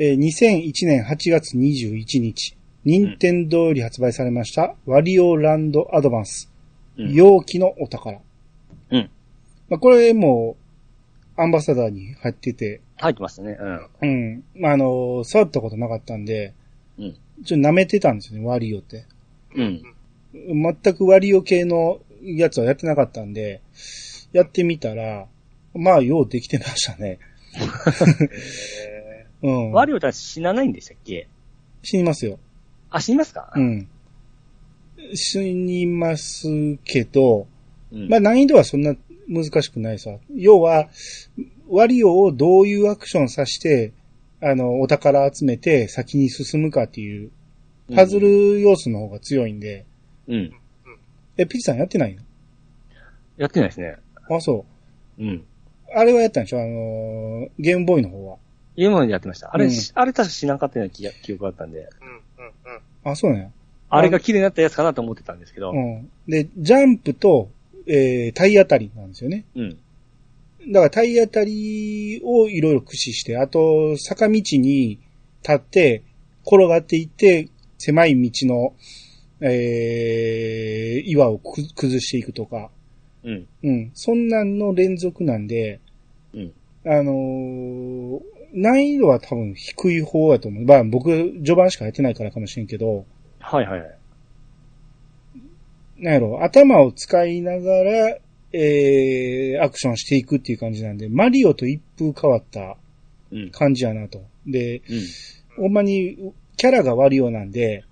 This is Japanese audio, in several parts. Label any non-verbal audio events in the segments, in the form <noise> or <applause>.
えー2001年8月21日、任天堂より発売されました、ワリオランドアドバンス、うん容器のお宝。うん。まあ、これも、アンバサダーに入ってて、入ってますね。うん。うん。まあ、あの、触ったことなかったんで、うん。ちょっと舐めてたんですよね、ワリオって。うん。全くワリオ系のやつはやってなかったんで、やってみたら、まあ、ようできてましたね。<laughs> <laughs> うん。ワリオたち死なないんでしたっけ？死にますよ。あ、死にますか？うん。死にますけど、うん。まあ難易度はそんな難しくないさ。要は、ワリオをどういうアクションさして、あの、お宝集めて先に進むかっていう、パズル要素の方が強いんで、うん。え、ピチさんやってないの？やってないですね。あ、そう。うん。あれはやったんでしょ？あのーゲームボーイの方は。今までやってました。あれ、うんあれ確か死なかったような記記憶があったんで、うん、うん、うん。あ、そうなんや。あれが綺麗になったやつかなと思ってたんですけど、うん。で、ジャンプと、えー、体当たりなんですよね。うん。だから体当たりをいろいろ駆使して、あと、坂道に立って、転がっていって、狭い道の、えー、岩をく崩していくとか、うん。うん。そんなんの連続なんで、うん。あのー難易度は多分低い方だと思う。まあ僕、序盤しかやってないからかもしれんけど、はいはいはい。なんやろ、頭を使いながら、えー、アクションしていくっていう感じなんで、マリオと一風変わったうん。感じやなと。で、うん。ほんまに、キャラがワリオなんで、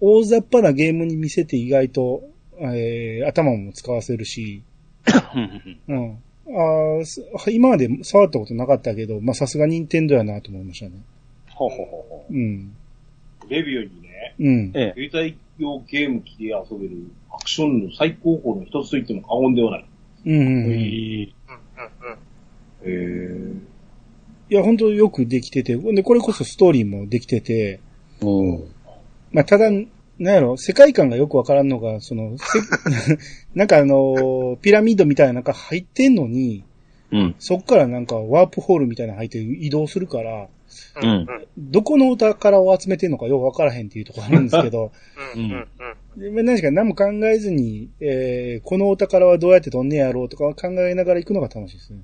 大雑把なゲームに見せて意外と、えー、頭も使わせるし、うん。あ今まで触ったことなかったけど、まあ、さすが任天堂やなと思いましたね。ほうほうほうほうん。レビューにね、うん。う。ええ。携帯用ゲーム機で遊べるアクションの最高峰の一つと言っても過言ではない。うんうんうん。うん、うん、うん。へー。いや、本当よくできてて、で、これこそストーリーもできてて、うん。まあ、ただ、なんやろ、世界観がよくわからんのが、その、せ <laughs> なんかあの、ピラミッドみたいななんか入ってんのに、うん。そっからなんかワープホールみたいなの入って移動するから、うんうん、どこのお宝を集めてんのかよくわからへんっていうところあるんですけど、うん、うん、うん。でまあ何しか何も考えずに、えー、このお宝はどうやって取んねやろうとか考えながら行くのが楽しいですね。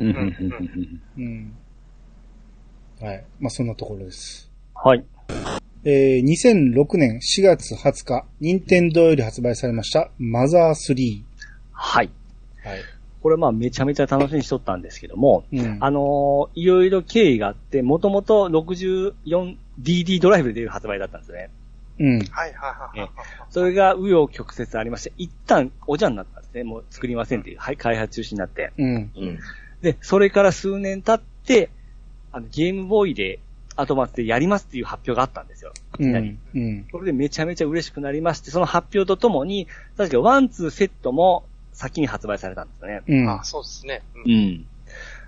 うん。うん。うん。はい。まあ、そんなところです。はい。えー、2006年4月20日、任天堂より発売されました、マザー3。はい。はい。これまあめちゃめちゃ楽しみにしとったんですけども、うん。あのーいろいろ経緯があって、もともと 64DD ドライブで出る発売だったんですね。うん。はい、はい、はいはい。それが紆余曲折ありまして、一旦おじゃになったんですね。もう作りませんっていう、はい、開発中止になって。うん。うん。で、それから数年経って、あの、ゲームボーイで、アトマスでやりますっていう発表があったんですよ。いきうなりん。うん。これでめちゃめちゃ嬉しくなりまして、その発表とともに、確かワン、ツーセットも先に発売されたんですね。うん。あ、そうですね。う。うんん。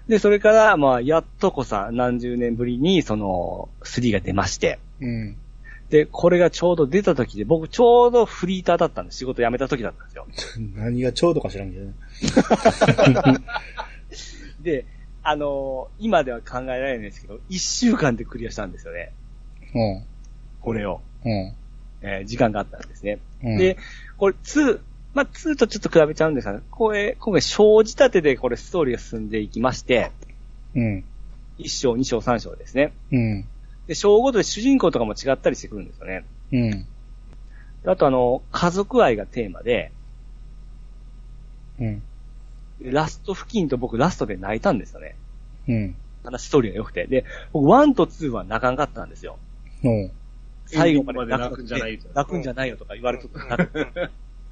で、それから、まあ、やっとこさ、何十年ぶりに、その、3が出まして、うん。で、これがちょうど出た時で、僕ちょうどフリーターだったんで、仕事辞めた時だったんですよ。<laughs> 何がちょうどか知らんけどね。<laughs> で、あのー今では考えられないんですけど、1週間でクリアしたんですよね。うん。これを。うん。えー時間があったんですね。うん。で、これ2、まあ、2とちょっと比べちゃうんですが、これ、今回、小仕立てでこれストーリーが進んでいきまして、うん。1章、2章、3章ですね。うん。で、章ごとで主人公とかも違ったりしてくるんですよね。うん。であとあの、家族愛がテーマで、うん。ラスト付近と僕ラストで泣いたんですよね。うん。ただストーリーが良くて。で、僕1と2は泣かんかったんですよ。の、最後まで泣くんじゃないよ泣くんじゃないよとか言われとった。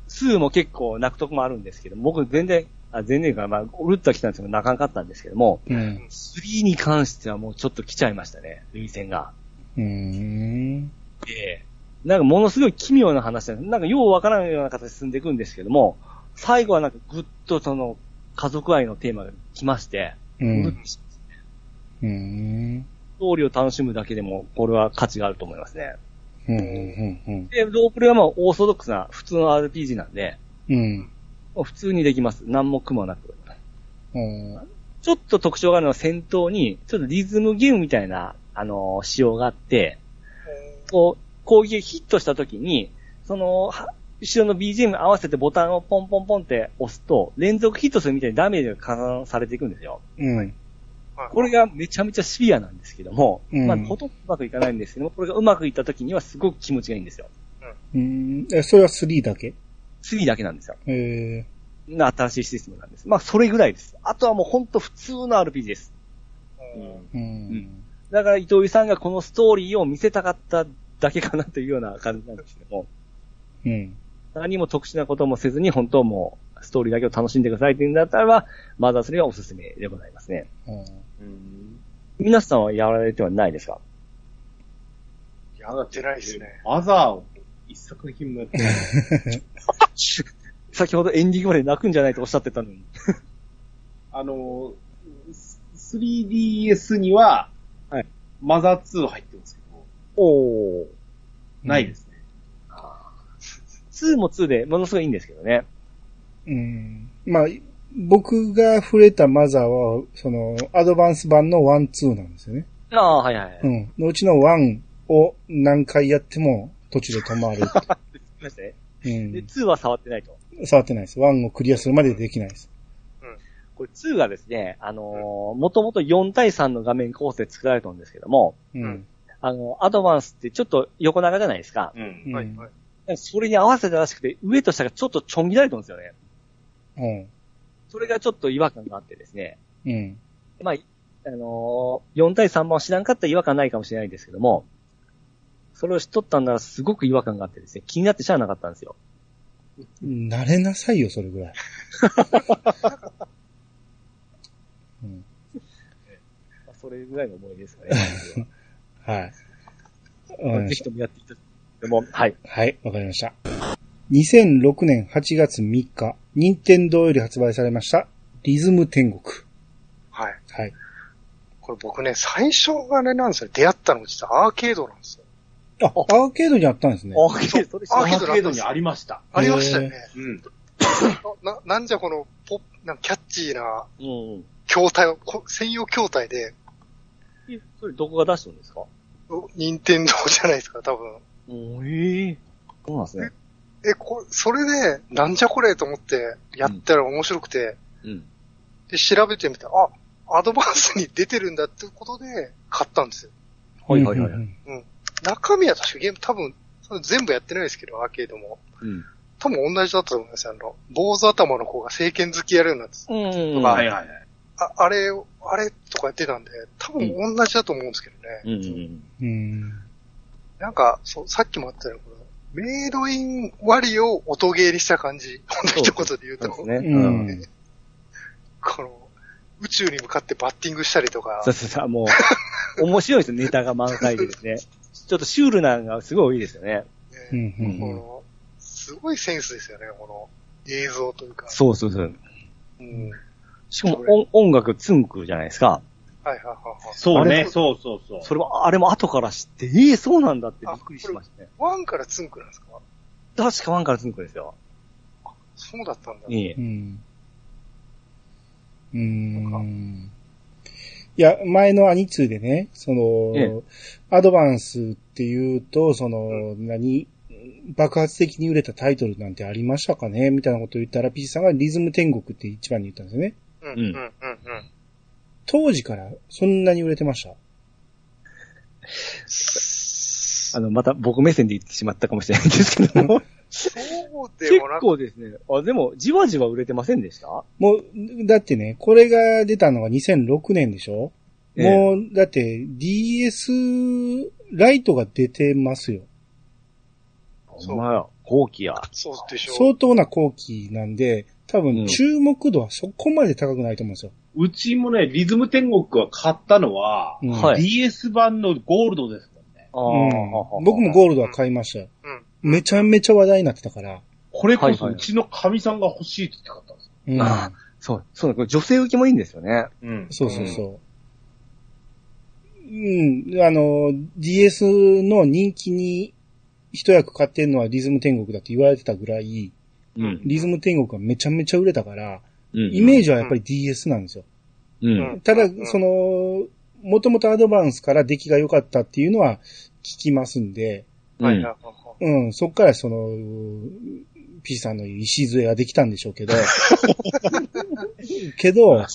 2も結構泣くとこもあるんですけど、僕全然、あ全然か、まあ、うるっとは来たんですけど、泣かんかったんですけども、うん。3に関してはもうちょっと来ちゃいましたね、涙腺が。うーん。で、なんかものすごい奇妙な話なんかようわからんような形で進んでいくんですけども、最後はなんかぐっとその家族愛のテーマが来まして、う。うんうーん。ストーリーを楽しむだけでも、これは価値があると思いますね。うん。うん。うん。で、ロープレはまあオーソドックスな普通の RPG なんで、うん。普通にできます。何も苦もなく。うん。ちょっと特徴があるのは戦闘に、ちょっとリズムゲームみたいな、あのー仕様があって、こう、攻撃ヒットした時に、その、は後ろの BGM 合わせてボタンをポンポンポンって押すと、連続ヒットするみたいにダメージが加算されていくんですよ。うん。これがめちゃめちゃシビアなんですけども、うんまあ、ほとんどうまくいかないんですけども、これがうまくいった時にはすごく気持ちがいいんですよ。うん。え、それは3だけ？3だけなんですよ。えな新しいシステムなんです。まあ、それぐらいです。あとはもうほんと普通の RPG です。うんー。うん。だから伊藤井さんがこのストーリーを見せたかっただけかなというような感じなんですけども、うん。何も特殊なこともせずに本当もうストーリーだけを楽しんでくださいっていうんだったらば、マザー3はおすすめでございますね。うんうん。皆さんはやられてはないですか？やってないですね。マザーを一作品もやってない。<laughs> 先ほどエンディングまで泣くんじゃないとおっしゃってたのに。あの、3DS には、はいマザー2入ってますけど、おー。ないですね。2も2でものすごいいいんですけどね。うん。まあ、僕が触れたマザーは、その、アドバンス版の1、2なんですよね。ああ、はいはいはい。うん。のうちの1を何回やっても途中で止まる。<laughs> ましたね。うんで、。2は触ってないと。触ってないです。1をクリアするまでできないです。これ2がですね、あのー、もともと4対3の画面構成で作られたんですけども、うん。あの、アドバンスってちょっと横長じゃないですか。うんうんはいはい。それに合わせたらしくて、上と下がちょっとちょん切られてるんですよね。うん。それがちょっと違和感があってですね。うん。まあ、あのー、4対3番を知らんかったら違和感ないかもしれないんですけども、それを知っとったんならすごく違和感があってですね、気になってしゃあなかったんですよ。慣れなさいよ、それぐらい。<laughs> うん、まあそれぐらいの思い出ですかね。<laughs> はい。ぜひともやっていただでも、はい。た。はい、わかりました。2006年8月3日、任天堂より発売されました、リズム天国。はい。はい。これ僕ね、最初があれなんですよ。出会ったのが実はアーケードなんですよ。あ、アーケードにあったんですね。アーケードアーケードにありました。ありましたよね。うん。な、なんじゃこの、ポッ、なんかキャッチーなたうん。筐体を、こ専用筐体で、えそれどこが出したんですか？任天堂じゃないですか、多分。おええそうなんですね。え、こ、それで、なんじゃこれと思って、やったら面白くて、うん。で、調べてみて、あ、アドバンスに出てるんだってことで、買ったんですよ。はいはいはい。うん中身は確かゲーム多分、その全部やってないですけど、アーケードも。うん。多分同じだったと思いますよ。あの、坊主頭の子が政権好きやるようになってたうん。まあはいはいはい。あ、あれを、あれとかやってたんで、多分同じだと思うんですけどね。うんうん。うん。なんか、そう、さっきもあったように、このメイドイン割りを音ゲーにした感じ。ほんと一言で言うと、そうですね。ううん。ん。この、宇宙に向かってバッティングしたりとかそう、そうそう、もう、<laughs> 面白いですよ、ネタが満載でですね。ちょっとシュールなのがすごい多いですよね。ねうん。うんこの、すごいセンスですよね、この映像というか。そうそうそう。うん。しかも音音楽ツンクじゃないですか。はいはいはいはい。そうね、そうそうそう。それは、あれも後から知って、ええそうなんだってびっくりしましたね。ワンからつんくなんですか？確かワンからつんくですよ。そうだったんだ。いえう。ん。うん。いや、前のアニツーでね、その、ええアドバンスっていうと、その、何、爆発的に売れたタイトルなんてありましたかね？みたいなことを言ったら、ピーチさんがリズム天国って一番に言ったんですよね。うんうんうんうん。当時からそんなに売れてました？あの、また僕目線で言ってしまったかもしれないんですけども。そうで結もなく、構ですね。あ、でも、じわじわ売れてませんでした？もう、だってね、これが出たのが2006年でしょ、ええもう、だって DS ライトが出てますよ。ほんまや。後期や。そうでしょ相当な後期なんで、多うん分注目度はそこまで高くないと思うんですよ。うちもね、リズム天国は買ったのは、うんはい DS 版のゴールドですもんね。あうん僕もゴールドは買いましたよ。うん。めちゃめちゃ話題になってたから。これこはいはいうそちの神さんが欲しいって言って買ったんですよ。うんあそう、そう、これ女性受けもいいんですよね。うんそうそうそう。うん、あの、DS の人気に一役買ってんのはリズム天国だって言われてたぐらい、うん。リズム天国がめちゃめちゃ売れたから、うんイメージはやっぱり DS なんですよ。うん。ただう、んその、もともとアドバンスから出来が良かったっていうのは聞きますんで、はい、うんそっからその、P さんの礎ができたんでしょうけど、<laughs> けど、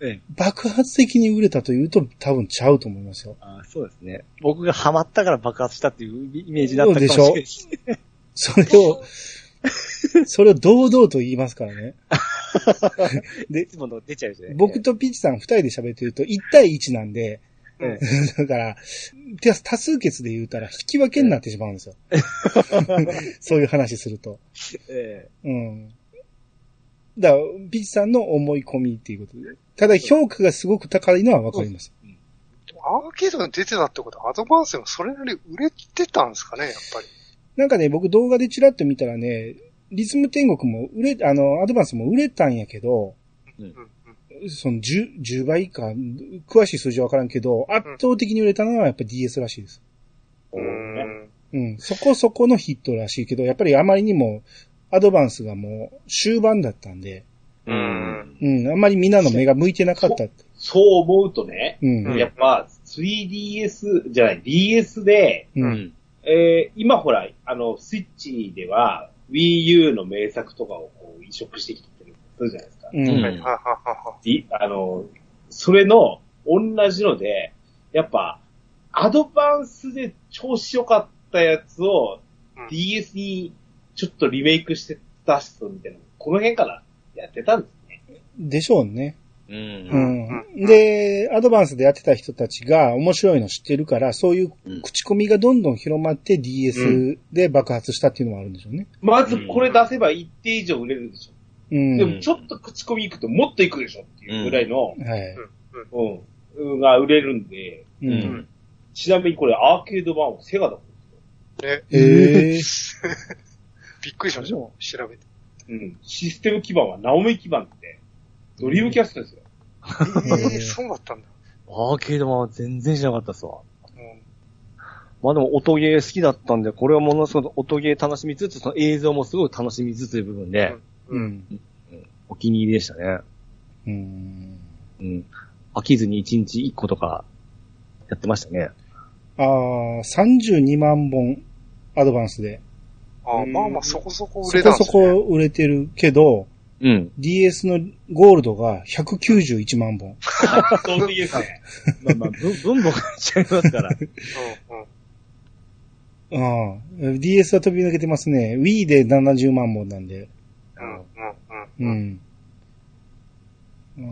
ええ爆発的に売れたというと多分ちゃうと思いますよ。あそうですね。僕がハマったから爆発したっていうイメージだったかもしれないですね。それを、それを堂々と言いますからね。<laughs> <laughs> いつもの出ちゃうじゃない僕とピッチさん二人で喋ってると1対1なんで、え <laughs> だから、て多数決で言うたら引き分けになってしまうんですよ。<laughs> そういう話すると。えうん。だから、ピッチさんの思い込みっていうことで。ただ評価がすごく高いのはわかります。アーケードに出てたってことは、アドバンスもそれなりに売れてたんですかね、やっぱり。なんかね、僕動画でチラッと見たらね、リズム天国も売れ、あの、アドバンスも売れたんやけど、うんうん。その10、10倍か、詳しい数字はわからんけど、圧倒的に売れたのはやっぱ DS らしいです。うーん。うん、そこそこのヒットらしいけど、やっぱりあまりにも、アドバンスがもう終盤だったんで、う。うんん。うん、あんまりみんなの目が向いてなかったって。そう思うとね、うん、うんやっぱ 3DS じゃない、DS で、う、うんん。えー今ほら、あの、スイッチでは Wii U の名作とかをこう移植してきてるするじゃないですか。うん、うんはい、はい、はいあの、それの同じので、やっぱ、アドバンスで調子良かったやつをうん DS にちょっとリメイクして出すみたいな、この辺からやってたんですね。でしょうね。う。うんん。で、アドバンスでやってた人たちが面白いの知ってるから、そういう口コミがどんどん広まって DS で爆発したっていうのもあるんでしょうね。まずこれ出せば一定以上売れるでしょ。うん。でもちょっと口コミ行くともっと行くでしょっていうぐらいの、はい。うん、うん、が売れるんで、う。うんん。ちなみにこれアーケード版はセガだったんですよ。ね。え <laughs> えびっくりしました。調べて。うん。システム基盤はナオミ基盤って、ドリームキャストですよ。ええそうだったんだ。アーケード版は全然しなかったっすわ。うんまあでも音ゲー好きだったんで、これはものすごく音ゲー楽しみつつ、その映像もすごい楽しみつつという部分で、うん。お気に入りでしたね。うん。うん。飽きずに1日1個とか、やってましたね。ああ、32万本、アドバンスで。あまあまあそこそこ売そこそれたんですね。こ売れてるけど、うん。DS のゴールドが191万本。そうですね。まあまあ、分分母が違いますから。う <laughs> んうん。ああ、DS は飛び抜けてますね。Wii で70万本なんで。うんうんううん。ん。う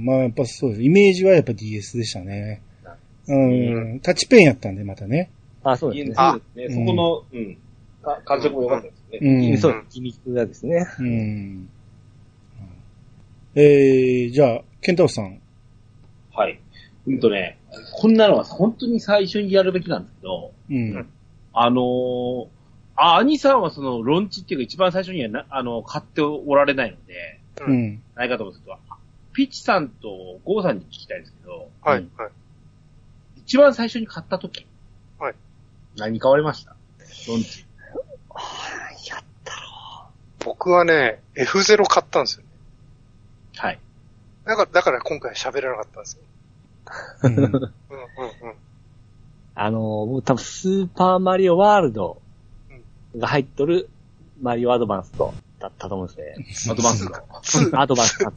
ん、まあやっぱそうです。イメージはやっぱ DS でしたね。うん。タッチペンやったんで、またね。あ、そうですね。あそうですね。そこの、うん。か感触も良かったですうね。ん。そう、ギミックがですね。うん。えー、じゃあ、ケンタロウさん。はい。うんとね、こんなのは本当に最初にやるべきなんですけど、うん。あのー、あ、兄さんはその、ロンチっていうか一番最初にはな、あの、買っておられないので、うん。ないかと思うんですけど、ピッチさんとゴーさんに聞きたいんですけど、うん、はいはい。一番最初に買った時。はい。何買われました？ロンチ。僕はね、F0 買ったんですよ。はい。だから、だから今回喋らなかったんですよ。うんうんうんうん。あのー、僕多分スーパーマリオワールドが入っとるマリオアドバンスと、だったと思うんですね。アドバンスの。2、アドバンスか。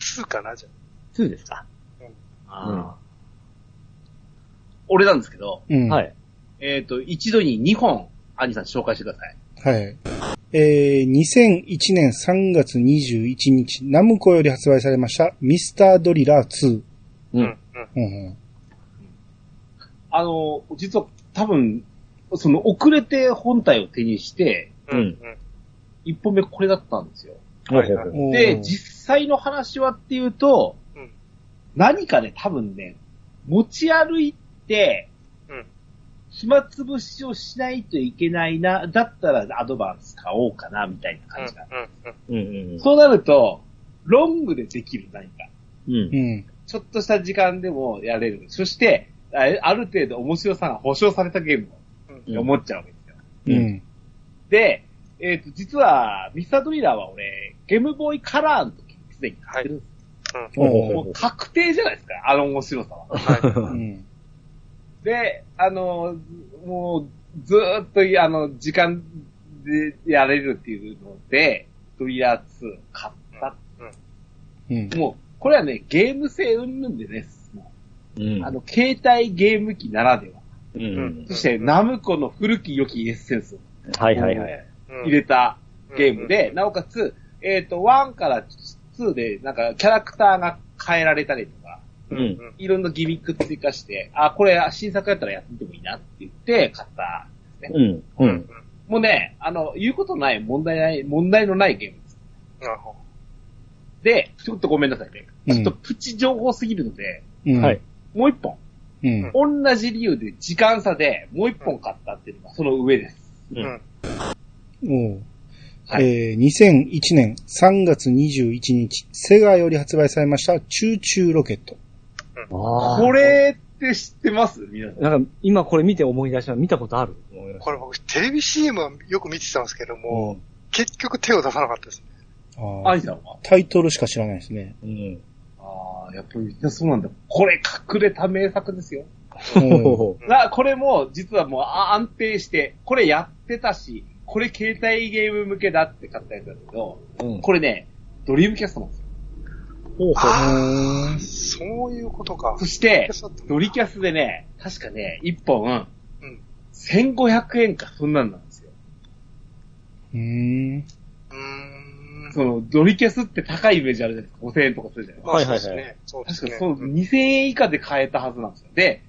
2かなじゃ2ですか？あー俺なんですけど、うん。。はいい。えっ、と、一度に2本、兄さん紹介してください。はい。えー、2001年3月21日、ナムコより発売されました、ミスタードリラー2。ううん。ん。うん。あの、実は多分、その遅れて本体を手にして、うん。うん。一本目これだったんですよ。はいはいで、実際の話はっていうと、うん何かね、多分ね、持ち歩いて、うん暇つぶしをしないといけないな、だったらアドバンス買おうかな、みたいな感じが。うん。うん。うん。うん。そうなると、ロングでできる何か。うん。うん。ちょっとした時間でもやれる。そして、あある程度面白さが保証されたゲームうんを思っちゃうわけですよ。うん。で、えっ、と、実は、ミスタードリラーは俺、ゲームボーイカラーの時にすでに買ってるんです。おうもう確定じゃないですか、あの面白さは。はい。うん。で、あの、もう、ずーっと、あの、時間でやれるっていうので、ドリア2買った。うん。もう、これはね、ゲーム性云々でです。もうん。うあの、携帯ゲーム機ならでは。うん。そして、ナムコの古き良きエッセンスをはいはいはい。うん。入れたゲームで、なおかつ、えっ、と、1から2で、なん。か、キャラクターが変えられたりとか、う。うんん。いろんなギミック追加して、あ、これ新作やったらやってみてもいいなって言って買った。うん。ううんん。。もうね、あの、言うことない、問題ない、問題のないゲームです。なるほで、ちょっとごめんなさいね。うんちょっとプチ情報すぎるので、うん。はい。。もう一本。うん。同じ理由で時間差でもう一本買ったっていうのがその上です。ど。ううんうはいえー、2001年3月21日、セガより発売されました、チューチューロケット。ああ。これって知ってます？皆さん。なんか、今これ見て思い出した。見たことある？これ僕、テレビ CM はよく見てたんですけどたも、結局手を出さなかったですね。あーアイさんは？タイトルしか知らないですね。うん。ああ、やっぱりそうなんだ。これ隠れた名作ですよ。な、これも実はもうあ安定して、これやってたし、これ携帯ゲーム向けだって買ったやつだけど、うん。これね、ドリームキャストなんですよ。ほうほう。ああ、そういうことか。そして、ドリキャスでね、確かね、1本、うん1500円か、そんなんなんですよ。うーん。うーん。その、ドリキャスって高いイメージあるじゃないですか。5000円とかするじゃないですか。まあはいはいはいそうですね。そうですね。確かそう、うん2000円以下で買えたはずなんですよ。で、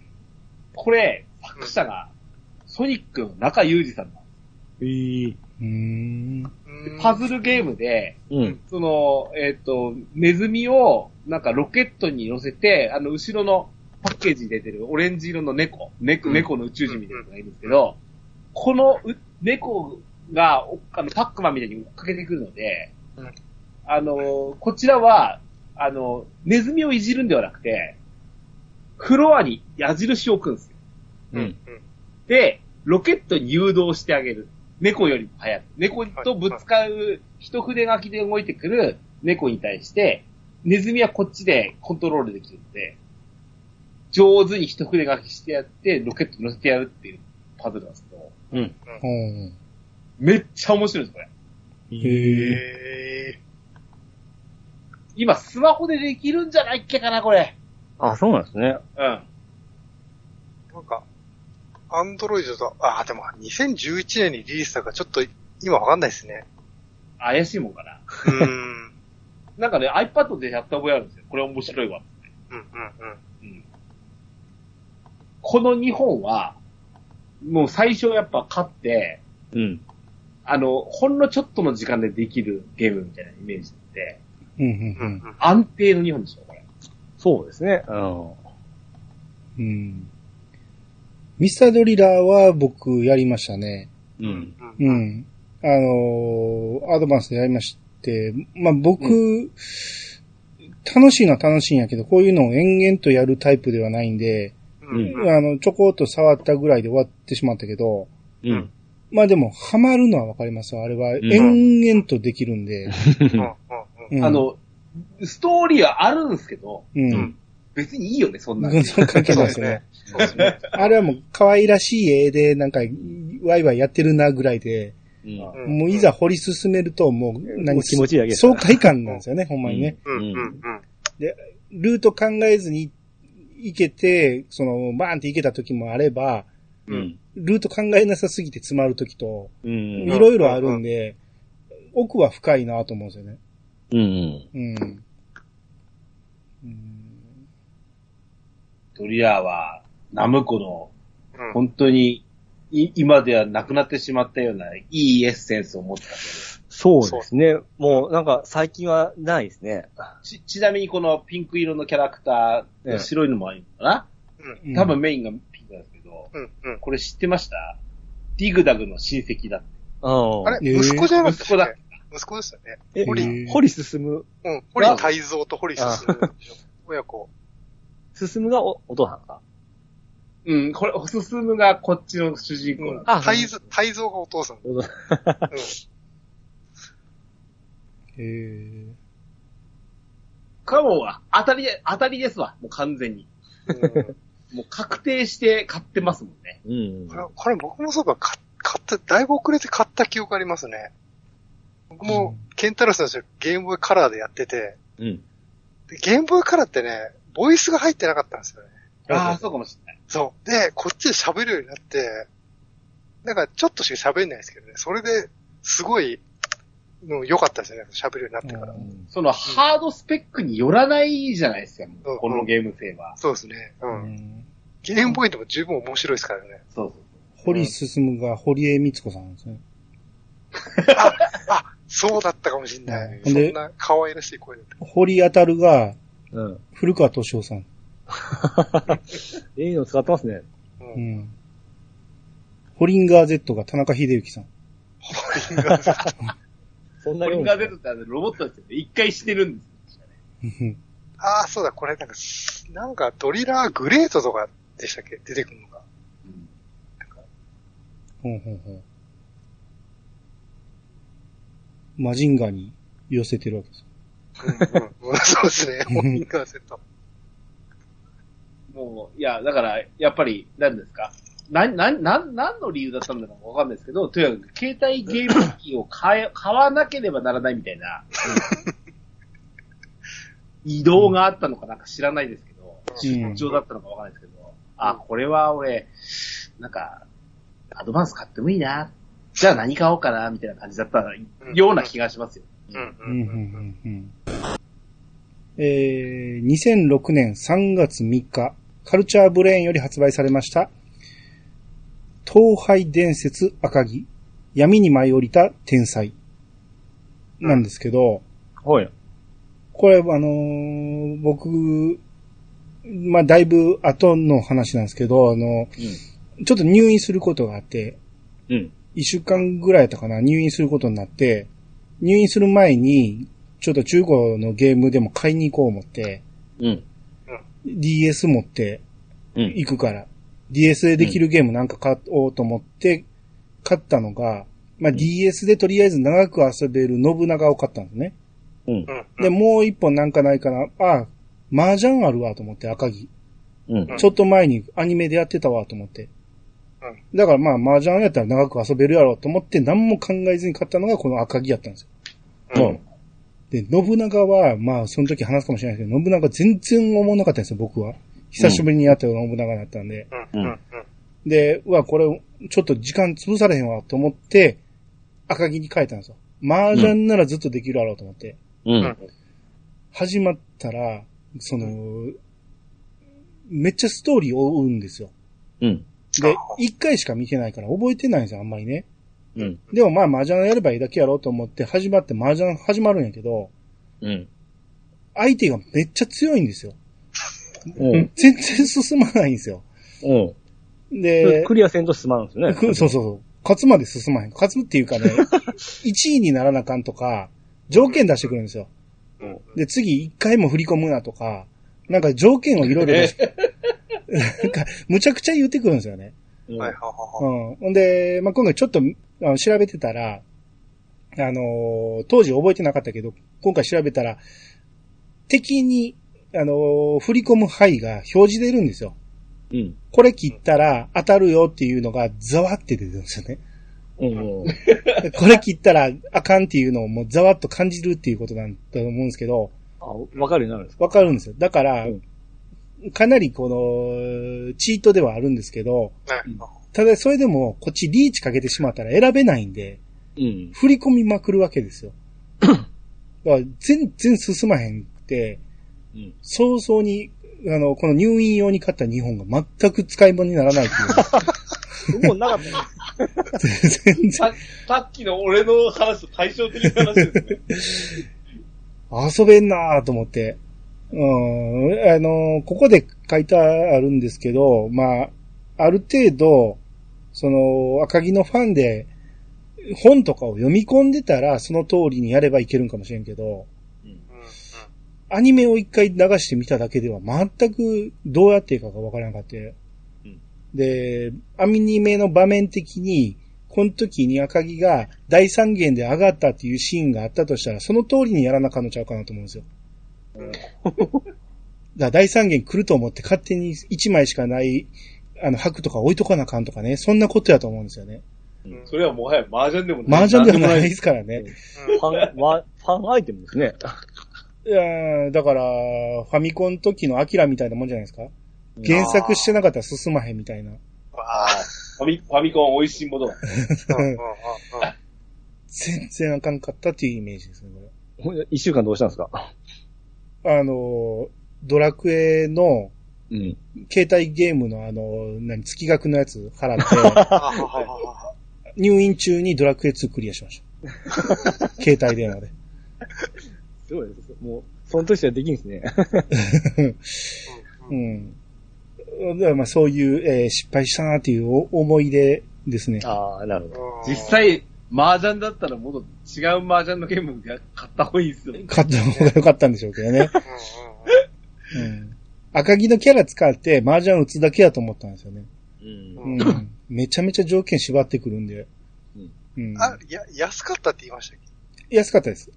これ、作者が、ソニックの中裕二さんなんでえーうーん。パズルゲームで、うん。その、えっ、と、ネズミを、なんかロケットに乗せて、あの、後ろのパッケージに出てるオレンジ色の猫、猫、うん猫の宇宙人みたいなのがいるんですけど、このう猫が、おあの、パックマンみたいに追っかけてくるので、うんあの、こちらは、あの、ネズミをいじるんではなくて、フロアに矢印を置くんですよ。うん。うん。で、ロケットに誘導してあげる。猫よりも早く。猫とぶつかる、一筆書きで動いてくる猫に対して、ネズミはこっちでコントロールできるので、上手に一筆書きしてやって、ロケットに乗せてやるっていうパズルなんですけど、うん。めっちゃ面白いです、これ。へえ。へ今、スマホでできるんじゃないっけかな、これ。あ、そうなんですね。うん。ーなんか、アンドロイドと、あ、でも2011年にリリースだからちょっと今わかんないですね。怪しいもんかな。うーん。う <laughs> んなんかね、iPad でやった覚えあるんですよ。これ面白いわ。うんうん。うんこの2本は、もう最初やっぱ勝って、うん。ああの、ほんのちょっとの時間でできるゲームみたいなイメージで、うん、ううんうんん。安定の2本でしょ、これ。そうですね。うん。うん。うん。ミスタードリラーは僕やりましたね。うん。うん。ううん。ん。あのーアドバンスでやりまして、まあ、僕、楽しいのは楽しいんやけど、こういうのを延々とやるタイプではないんで、うん。あの、ちょこっと触ったぐらいで終わってしまったけど、うん。まあでも、ハマるのはわかりますわあれは、ん延々とできるんで。うん。うんあ、の、ストーリーはあるんですけど、うん。うん別にいいよね、そんな。関係ないですね。。そうですね。あれはもう可愛らしい絵で、なんか、ワイワイやってるなぐらいで、うん。うんもういざ掘り進めると、もう、何気持ちいい爽快感なんですよね、ほんまにね。うん。うん。うん。ルート考えずに行けて、その、バーンって行けた時もあれば、うん。ルート考えなさすぎて詰まる時と、うん。いろいろあるんで、奥は深いなと思うんですよね。うん。うん。うんドリアーは、ナムコの、うん。本当に、い今ではなくなってしまったような、いいエッセンスを持ってたそうですね。もう、なんか、最近はないですね。ち、ちなみにこのピンク色のキャラクター、ええ白いのもあるのかな、うん。多分メインがピンクなんですけど、うん。うん。これ知ってました？ディグダグの親戚だって。うん。あれ？えー息子じゃなかった息子だ息子ですよね。え、堀進む、うん。堀泰造と堀進でしょ。親子。進むがおお父さんか。うん、これ、進むがこっちの主人公なんだ。あ泰造、泰造がお父さん。うん。へーこれはもう、当たりで、当たりですわ。もう完全に。うんもう確定して買ってますもんね。うんこれ、これ僕もそういえば買買った、だいぶ遅れて買った記憶ありますね。僕も、ケンタロスの人ゲームボーイカラーでやってて、うん。でゲームボーイカラーってね、ボイスが入ってなかったんですよね。ああ、そうかもしれない。そう。で、こっちで喋るようになって、なんかちょっとしか喋んないですけどね、それで、すごい、うん、良かったですよね、喋るようになってから。そのハードスペックによらないじゃないですか、もううんこのゲーム性は。そうですね。う。うんんゲームボーイでも十分面白いですからね。そうそう堀進が堀江光子さんですね。あ、そうだったかもしんない。そんな可愛らしい声だった。堀当たるがうん。古川敏夫さん。いいの使ってますね。う。うんん。ホリンガー Z が田中秀幸さん。<laughs> そんなポリンにガー Z ってあのロボットですよね。一回してるんですよ。うんああ、そうだ、これなんか、なんかドリラーグレートとかでしたっけ？出てくるのが。ほうほうほう。マジンガーに寄せてるわけです。うんうん、<laughs> そうですね。ホリンガーセット。もう、いや、だから、やっぱり、何ですか？な、な、な、何の理由だったんだかわかんないですけど、とにかく、携帯ゲーム機を買え、<coughs> 買わなければならないみたいな、移動があったのかなんか知らないですけど、うん。出張だったのかわかんないですけど、あ、これは俺、なんか、アドバンス買ってもいいな。じゃあ何買おうかな、みたいな感じだったような気がしますよ。うん。うん。うん。うん。うんえー、2006年3月3日、カルチャーブレーンより発売されました、東海伝説赤木、闇に舞い降りた天才、なんですけど、はい。これ、あのー僕、まあ、だいぶ後の話なんですけど、あの、ちょっと入院することがあって、うん。うん。一週間ぐらいやったかな、入院することになって、入院する前に、ちょっと中古のゲームでも買いに行こう思って、うん。DS 持ってうん。行くから、DS でできるゲームなんか買おうと思って、買ったのが、まあ、DS でとりあえず長く遊べる信長を買ったんですね。うん。うん。で、もう一本なんかないかな、あ、麻雀あるわと思って赤木。うん。ちょっと前にアニメでやってたわと思って。だからまあ麻雀やったら長く遊べるやろうと思って何も考えずに買ったのがこの赤木やったんですよ。うん。で、信長は、まあ、その時話すかもしれないですけど、信長全然思わなかったんですよ、僕は。久しぶりにやったような信長だったんで。うん。うん。で、うわ、これ、ちょっと時間潰されへんわ、と思って、赤木に変えたんですよ。麻雀ならずっとできるやろうと思って。うん。始まったら、その、めっちゃストーリーを追うんですよ。うん。で、一回しか見てないから覚えてないんですよ、あんまりね。うん。でもまあ麻雀やればいいだけやろうと思って始まって麻雀始まるんやけど、うん。相手がめっちゃ強いんですよ。うん。全然進まないんですよ。うん。で、クリアせんと進まるんですよね。くそうそうそう。勝つまで進まへん。勝つっていうかね、<laughs> 1位にならなあかんとか、条件出してくるんですよ。うん。で、次1回も振り込むなとか、なんか条件をいろいろ出して、なんか、むちゃくちゃ言ってくるんですよね。うん。はい、ははは。うん。ほんで、まあ、今回ちょっと調べてたら、あのー当時覚えてなかったけど、今回調べたら、敵に、あのー振り込む範囲が表示出るんですよ。うん。これ切ったら当たるよっていうのがザワって出てるんですよね。うん。で <laughs> これ切ったらあかんっていうのをもうザワッと感じるっていうことなんだと思うんですけど、あ、わかるようになるんですか？わかるんですよ。だからうん、かなりこの、チートではあるんですけど、ね。ただそれでもこっちリーチかけてしまったら選べないんで、うん。振り込みまくるわけですよ。<laughs> だから全然進まへんくて、うん。早々に、あの、この入院用に買った2本が全く使い物にならないっていう。<laughs> もうなかった。全然さ <laughs> さっきの俺の話と対照的な話ですね。遊べんなぁと思って。うん、あの、ここで書いてあるんですけど、まあ、ある程度、その、赤木のファンで、本とかを読み込んでたら、その通りにやればいけるんかもしれんけど、うん。アニメを一回流してみただけでは全くどうやっていいかがわからなかった。うんで、アニメの場面的に、この時に赤木が大三元で上がったっていうシーンがあったとしたら、その通りにやらなあかんのちゃうかなと思うんですよ。だから第三元来ると思って勝手に1枚しかない、あの、白とか置いとかなあかんとかね、そんなことやと思うんですよね。うんそれはもはや麻雀でもない。麻雀ではないんですからね。ファン、わファンアイテムですね。いやーだから、ファミコン時のアキラみたいなもんじゃないですか原作してなかったら進まへんみたいな。あファミ、ファミコン美味しいもの <laughs> 全然あかんかったっていうイメージですね、こほんで一週間どうしたんですか？れ。あのー、ドラクエの、うん。携帯ゲームのあの、何、月額のやつ払って、<laughs> 入院中にドラクエ2クリアしました。<laughs> 携帯電話で。すごいです。もう、その年はできんですね。<laughs> う。ん。だからまあそういう、えー失敗したなっていうお思い出ですね。ああ、なるほど。うん実際、麻雀だったらもっと違う麻雀のゲームが買った方がいいですよ。買った方が良かったんでしょうけどね。うん。赤木のキャラ使って麻雀打つだけだと思ったんですよね。うん。うん。めちゃめちゃ条件縛ってくるんで。うん。あ、や、安かったって言いましたっけ？安かったです。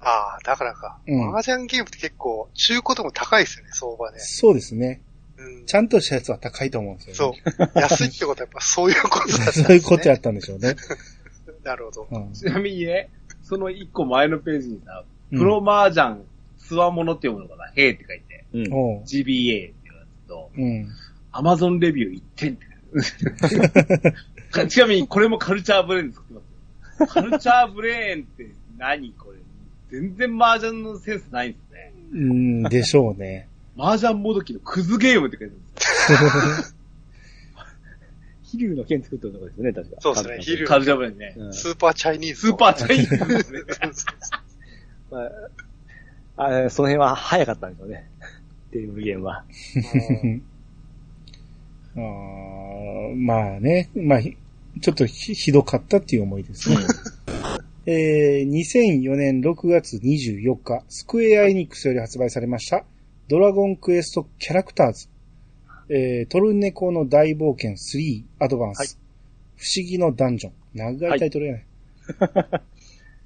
ああ、だからか。うん麻雀ゲームって結構、中古でも高いですよね、相場ね。そうですね。うんちゃんとしたやつは高いと思うんですよ、ね。そう。安いってことはやっぱ <laughs> そういうことだったんですね。そういうことやったんでしょうね。<laughs> なるほど。うんちなみにね、その一個前のページにさ、うんプロ麻雀、スワモノって読むのかな、ヘイって書いて、うん。GBA っていうやつと、うん。アマゾンレビュー1点って。か <laughs> ちなみにこれもカルチャーブレーンで作ってますよ。カルチャーブレーンって何これ全然麻雀のセンスないんですね。うん、でしょうね。麻雀もどきのクズゲームって書いてあるんです飛竜 <laughs> の剣作ってるとこですよね、確か。そうですね飛竜よ。カルチャーブレーンね。うんスーパーチャイニーズ。スーパーチャイニーズですね。<laughs> まあ、あその辺は早かったんでしょうね。っていうゲームは。う <laughs> んあーまあね、まあ、ひちょっとひひどかったっていう思いですね。<laughs> えー、2004年6月24日、スクエアエニックスより発売されました、ドラゴンクエストキャラクターズ、えー、トルネコの大冒険3アドバンス、はい不思議のダンジョン。長いタイトルやね。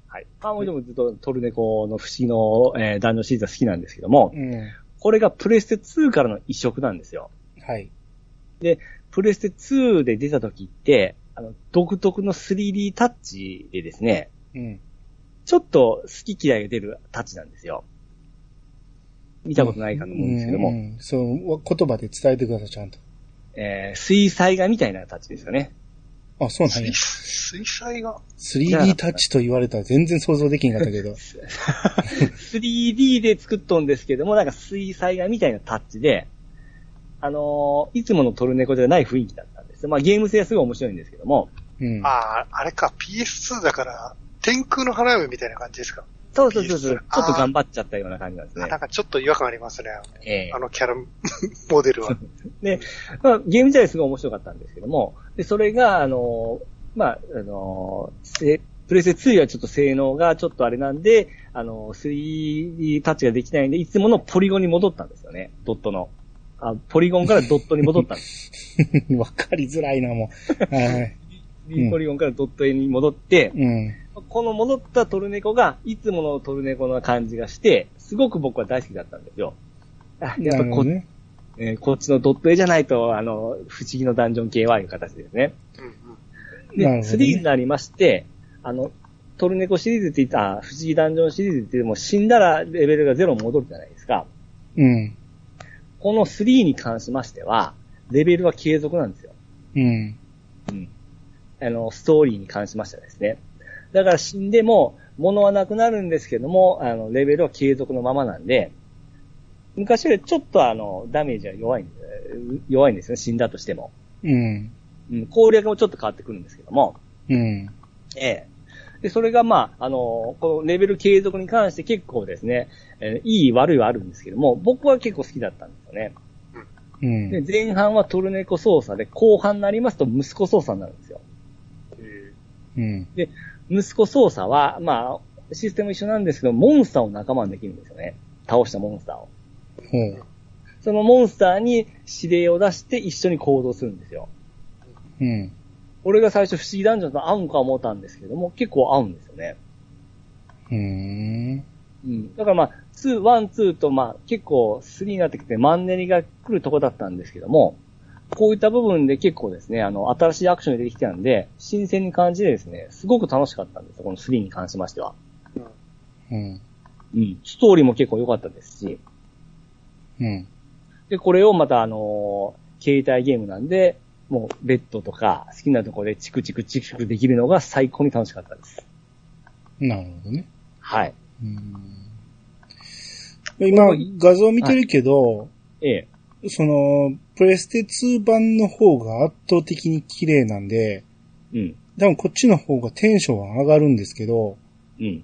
はい。あ、もちろんずっとトルネコの不思議の、えー、ダンジョンシリーズは好きなんですけども、うん。これがプレステ2からの移植なんですよ。はい。プレステ2で出た時って、あの、独特の 3D タッチでですね、うん。ちょっと好き嫌いが出るタッチなんですよ。見たことないかと思うんですけども、うんうんそう、言葉で伝えてください、ちゃんと。えー水彩画みたいなタッチですよね。あ、そうなんや。水彩が 3D タッチと言われたら全然想像できんかったけど。<laughs> 3D で作っとんですけども、なんか水彩画みたいなタッチで、あのーいつものトルネコじゃない雰囲気だったんですよ。まあゲーム性はすごい面白いんですけども、うん。ああ、あれか、PS2 だから、天空の花嫁みたいな感じですか？そうそうそうそう、ちょっと頑張っちゃったような感じなんですねあな。んかちょっと違和感ありますね。ええあのキャラ、モデルは。で、<laughs> まあ、ゲーム自体すごい面白かったんですけども、で、それが、あの、まあ、あの、せプレステ2はちょっと性能がちょっとあれなんで、あの、3D タッチができないんで、いつものポリゴンに戻ったんですよね。ドットの。あポリゴンからドットに戻ったんです。<laughs> わかりづらいな、もう。はい。<laughs> うんポリゴンからドットに戻って、うん。この戻ったトルネコが、いつものトルネコの感じがして、すごく僕は大好きだったんですよ。あやっぱこ,、ね。えーこっちのドット絵じゃないと、あの、不思議のダンジョン系はいう形ですね。うんうんで、なるほどね3になりまして、あの、トルネコシリーズって言った、あ不思議ダンジョンシリーズっても死んだらレベルがゼロに戻るじゃないですか。うん。この3に関しましては、レベルは継続なんですよ。うん。うん。あの、ストーリーに関しましてはですね。だから死んでも、物はなくなるんですけども、あの、レベルは継続のままなんで、昔よりちょっとあの、ダメージは弱いんで、弱いんですよ、死んだとしても。うん。うん、攻略もちょっと変わってくるんですけども、うん。ええ。で、それがまあ、あの、このレベル継続に関して結構ですね、えーいい悪いはあるんですけども、僕は結構好きだったんですよね。うん。で、前半はトルネコ操作で、後半になりますと息子操作になるんですよ。うん。息子操作は、まあ、システム一緒なんですけど、モンスターを仲間にできるんですよね。倒したモンスターを。ほう。そのモンスターに指令を出して一緒に行動するんですよ。うん。俺が最初不思議ダンジョンと合うんか思ったんですけども、結構合うんですよね。うーん。うん。だからまあ、2、1、2とまあ結構3になってきてマンネリが来るとこだったんですけども、こういった部分で結構ですね、あの、新しいアクションが出てきたんで、新鮮に感じてですね、すごく楽しかったんですよ、この3に関しましては。うん。うん。ストーリーも結構良かったですし、うん。で、これをまたあのー携帯ゲームなんで、もうベッドとか好きなところでチクチクチクチクできるのが最高に楽しかったです。なるほどね。はい。うん今、画像見てるけど、ええ。その、プレステ2版の方が圧倒的に綺麗なんで、うん。多分こっちの方がテンションは上がるんですけど、うん。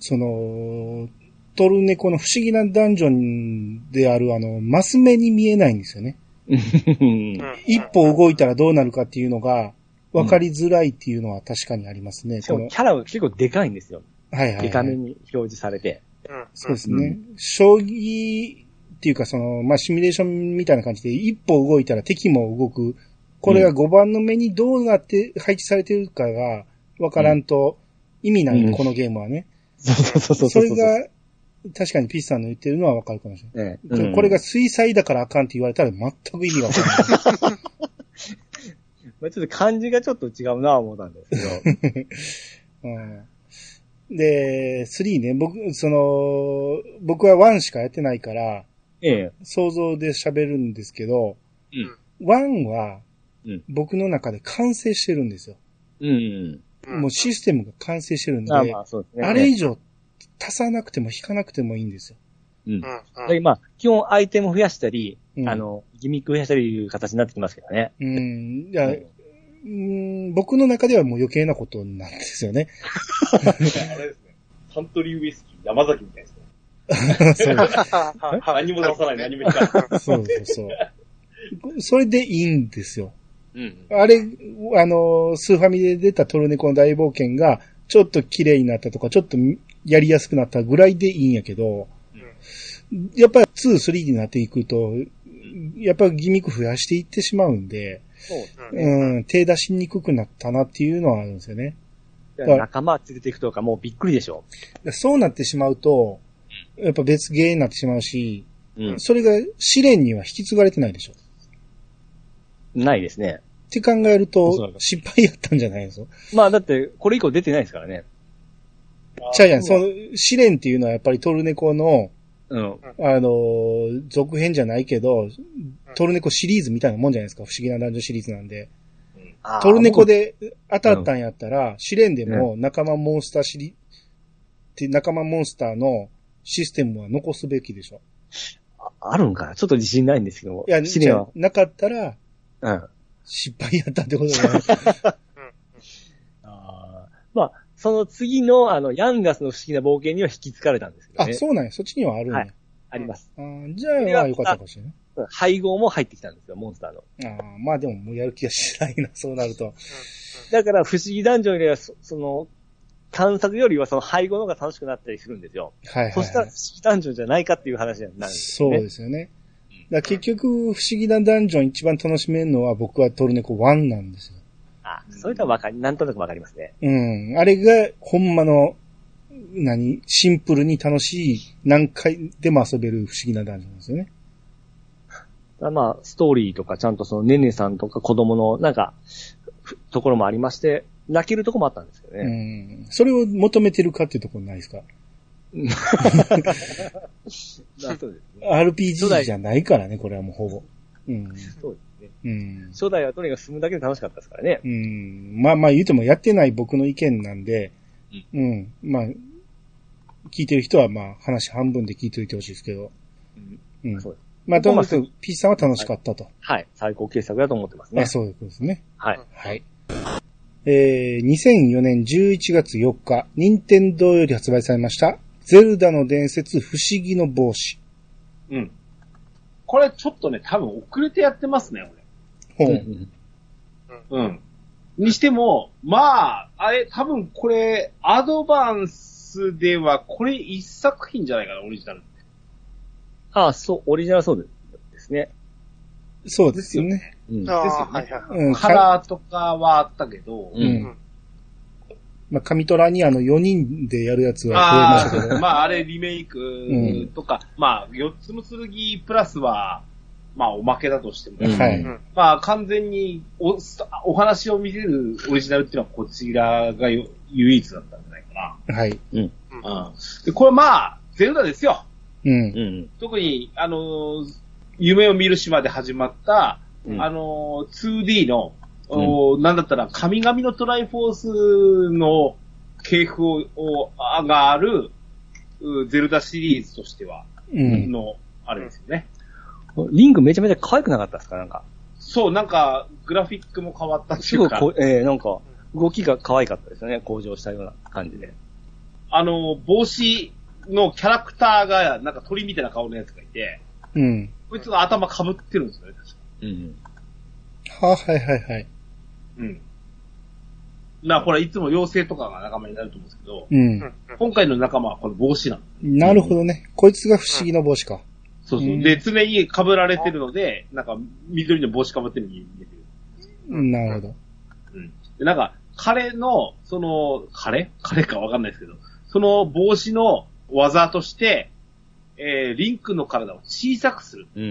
その、トルネコの不思議なダンジョンであるあの、マス目に見えないんですよね。うん一歩動いたらどうなるかっていうのが、分かりづらいっていうのは確かにありますね。しかこのもキャラが結構でかいんですよ。はいはい、はい。デカめに表示されて。うん。そうですね。将棋っていうかその、まあ、シミュレーションみたいな感じで、一歩動いたら敵も動く。これが5番の目にどうなって配置されてるかが分からんと意味ないんで、うんこのゲームはね。<laughs> そうそうそうそう。それが、確かにピッチさんの言ってるのは分かるかもしれない。ええ、うんこれが水彩だからあかんって言われたら全く意味が分からない。<laughs> まあちょっと漢字がちょっと違うなぁ思ったんですけど。<laughs> うん、で、3ね、僕、その、僕は1しかやってないから、ええ。想像で喋るんですけど、うん。1はうん、僕の中で完成してるんですよ。うん。うんもうシステムが完成してるんで、まあまあね。あれ以上足さなくても引かなくてもいいんですよ。うん。うん。でまあ、基本アイテム増やしたり、うんあの、ギミック増やしたりいう形になってきますけどね。うん。いや、うんうん僕の中ではもう余計なことなんですよね。<laughs> あれですね。サントリーウイスキー山崎みたいですね。<laughs> そう <laughs> 何も出さない、何も。そうそうそう。それでいいんですよ。うん。あれ、あの、スーファミで出たトルネコの大冒険が、ちょっと綺麗になったとか、ちょっとやりやすくなったぐらいでいいんやけど、やっぱり2、3になっていくと、やっぱりギミック増やしていってしまうんで、そううん、手出しにくくなったなっていうのはあるんですよね。ね。仲間連れていくとかもうびっくりでしょ。そうなってしまうと、やっぱ別ゲーになってしまうし、うん。それが試練には引き継がれてないでしょ。ないですね。って考えると、失敗やったんじゃないですか？まあだって、これ以降出てないですからね。ちゃうやん、その、試練っていうのはやっぱりトルネコの、うん。あのー続編じゃないけど、トルネコシリーズみたいなもんじゃないですか。不思議な男女シリーズなんで。トルネコで当たったんやったら、試練でも仲間モンスターシリ、って仲間モンスターのシステムは残すべきでしょ。ああるんかな？ちょっと自信ないんですけど。いや、試練は。なかったら、うん。失敗やったってことじゃない。<laughs> あーまあ、その次の、あの、ヤンガスの不思議な冒険には引き継かれたんですけどあ、ね。そうなんや。そっちにはあるんや。はいあります。あーじゃあ、まあよかったかもしれない。うん配合も入ってきたんですよ、モンスターの。あーまあでももうやる気がしないな、そうなると。だから、不思議ダンジョンよりは、そその、探索よりはその配合の方が楽しくなったりするんですよ。はいはい、はい。そしたら不思議ダンジョンじゃないかっていう話になるんですそう。ですよね。だ結局、不思議なダンジョン一番楽しめるのは僕はトルネコ1なんですよ。あ、それとはわかり、なんとなくわかりますね。うん。あれが、ほんまの、何シンプルに楽しい、何回でも遊べる不思議なダンジョンですよね。まあ、ストーリーとかちゃんとそのねねさんとか子供のなんか、ふところもありまして、泣けるとこもあったんですけどうね。ん。それを求めてるかっていうところないですか？<laughs> まあそうですね。?RPG じゃないからね、これはもうほぼ。うん。そうですね。うん。初代はとにかく進むだけで楽しかったですからね。うん。まあまあ言うてもやってない僕の意見なんで、うん。まあ、聞いてる人はまあ話半分で聞いておいてほしいですけど。うん。そうですまあ、とにか P さんは楽しかったと。はい。最高傑作だと思ってますねあ。そういうことですね。はい。はい。えー、2004年11月4日、任天堂より発売されました、ゼルダの伝説不思議の帽子。うん。これちょっとね、多分遅れてやってますね、ほう。うん俺。うん。にしても、まあ、あれ、多分これ、アドバンスでは、これ一作品じゃないかな、オリジナル。ああ、そう、オリジナルそうですね。そうですよね。うん。ですよねはいはいはい。うん。カラーとかはあったけど、ううんん。まあ、神トラにあの4人でやるやつは増えまあしたけどあ、。まああれリメイクとか、まあ4つの剣プラスは、まあおまけだとしても、うんはいうんまあ完全におお話を見せるオリジナルっていうのはこちらがよ唯一だったんじゃないかはい。うん。な。うん。で、これまあ、ゼルダですよ。うん。うん。特に、あのー夢を見る島で始まった、うんあのー 2D の、おなんだったら、神々のトライフォースの系譜を、をあがある、うゼルダシリーズとしては、うん。の、あれですよね。リンクめちゃめちゃ可愛くなかったですか？なんか。そう、なんか、グラフィックも変わったっていうか、すえー、なんか、動きが可愛かったですよね。向上したような感じで。あのー帽子のキャラクターが、なんか鳥みたいな顔のやつがいて、うん。こいつが頭被ってるんですよね、確かうん。は、はいはいはい。うん。な、ほら、いつも妖精とかが仲間になると思うんですけど、うん今回の仲間はこの帽子なんです。なるほどね。こいつが不思議な帽子か。そうそうう。んで、常に被られてるので、なんか、緑の帽子被ってるように見えてる。うんなるほど。うん。で、なんか、彼の、その、彼？彼かわかんないですけど、その帽子の技として、えー、リンクの体を小さくするうん。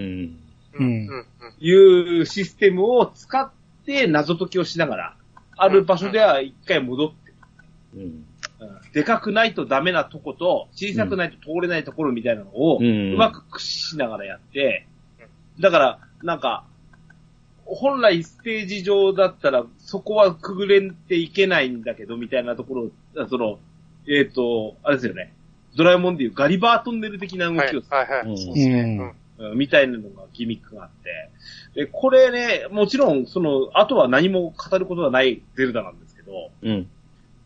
うん。うん。というシステムを使って謎解きをしながら、ある場所では一回戻ってうん。うんでかくないとダメなとこと、小さくないと通れないところみたいなのを、ううんまく駆使しながらやって、だから、なんか、本来ステージ上だったら、そこはくぐれていけないんだけど、みたいなところ、あその、えっ、と、あれですよね。ドラえもんでいうガリバートンネル的な動はいきを、はいはい。うんそうですね。うんみたいなのがギミックがあって。で、これね、もちろん、その、あとは何も語ることはないゼルダなんですけど、うん。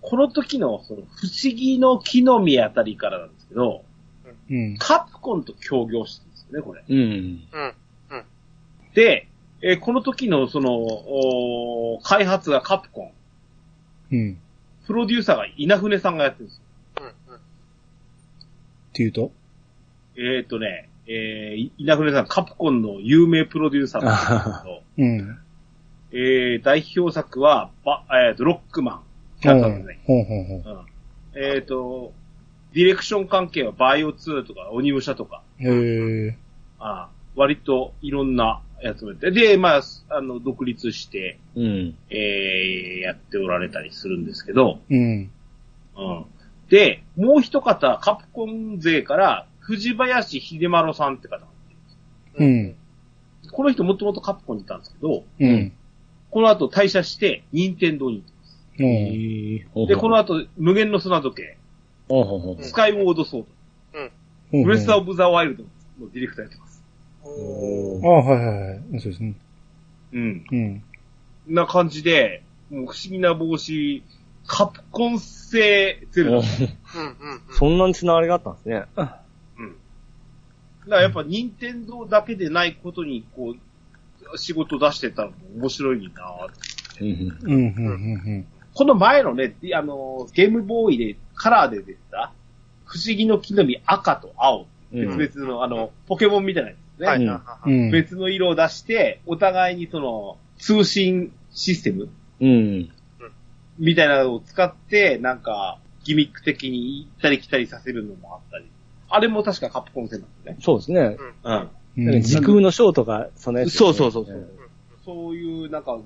この時の、その、不思議の木の実あたりからなんですけど、うん。カプコンと協業してるんですよね、これ。うん。うん。で、えーこの時の、その、おー開発がカプコン、うん。プロデューサーが稲船さんがやってるんですよ。うん。うん。っていうと？えっ、とね、えー、稲船さん、カプコンの有名プロデューサーなんですけど、<laughs> うん。えー、代表作は、ば、えーと、ロックマン。だったんですね。ほうほうほう。うん。えっ、と、ディレクション関係はバイオ2とか、鬼武者とか、へえ。あ割といろんなやつをやって、で、まあ、あの、独立して、うん。えー、やっておられたりするんですけど、うん。うん。で、もう一方、カプコン勢から、藤林秀丸さんって方がいてうん。この人もともとカプコンにいたんですけど、うん。この後退社して、任天堂に行ってで、この後、無限の砂時計、スカイウォードソード、ブレスオブザワイルドのディレクターやってます。ああ、はいはいはい。そうですね。うん。うん。な感じで、もう不思議な帽子、カプコン製ゼルダ。おうん。うん。うん。そんなに繋がりがあったんですね。だからやっぱ任天堂だけでないことに、こう、仕事出してたのも面白いなうん。うん、うん、うん、この前のね、あの、ゲームボーイで、カラーで出てた、不思議の木の実赤と青、うん。別々の、あの、ポケモンみたいなやつですね。別の色を出して、お互いにその、通信システムうん。みたいなのを使って、なんか、ギミック的に行ったり来たりさせるのもあったり。あれも確かカプコン戦なんですね。そうですね。うん。うん。時空のショーとか、そのやつね、そうそうそうそうそういう、なんか、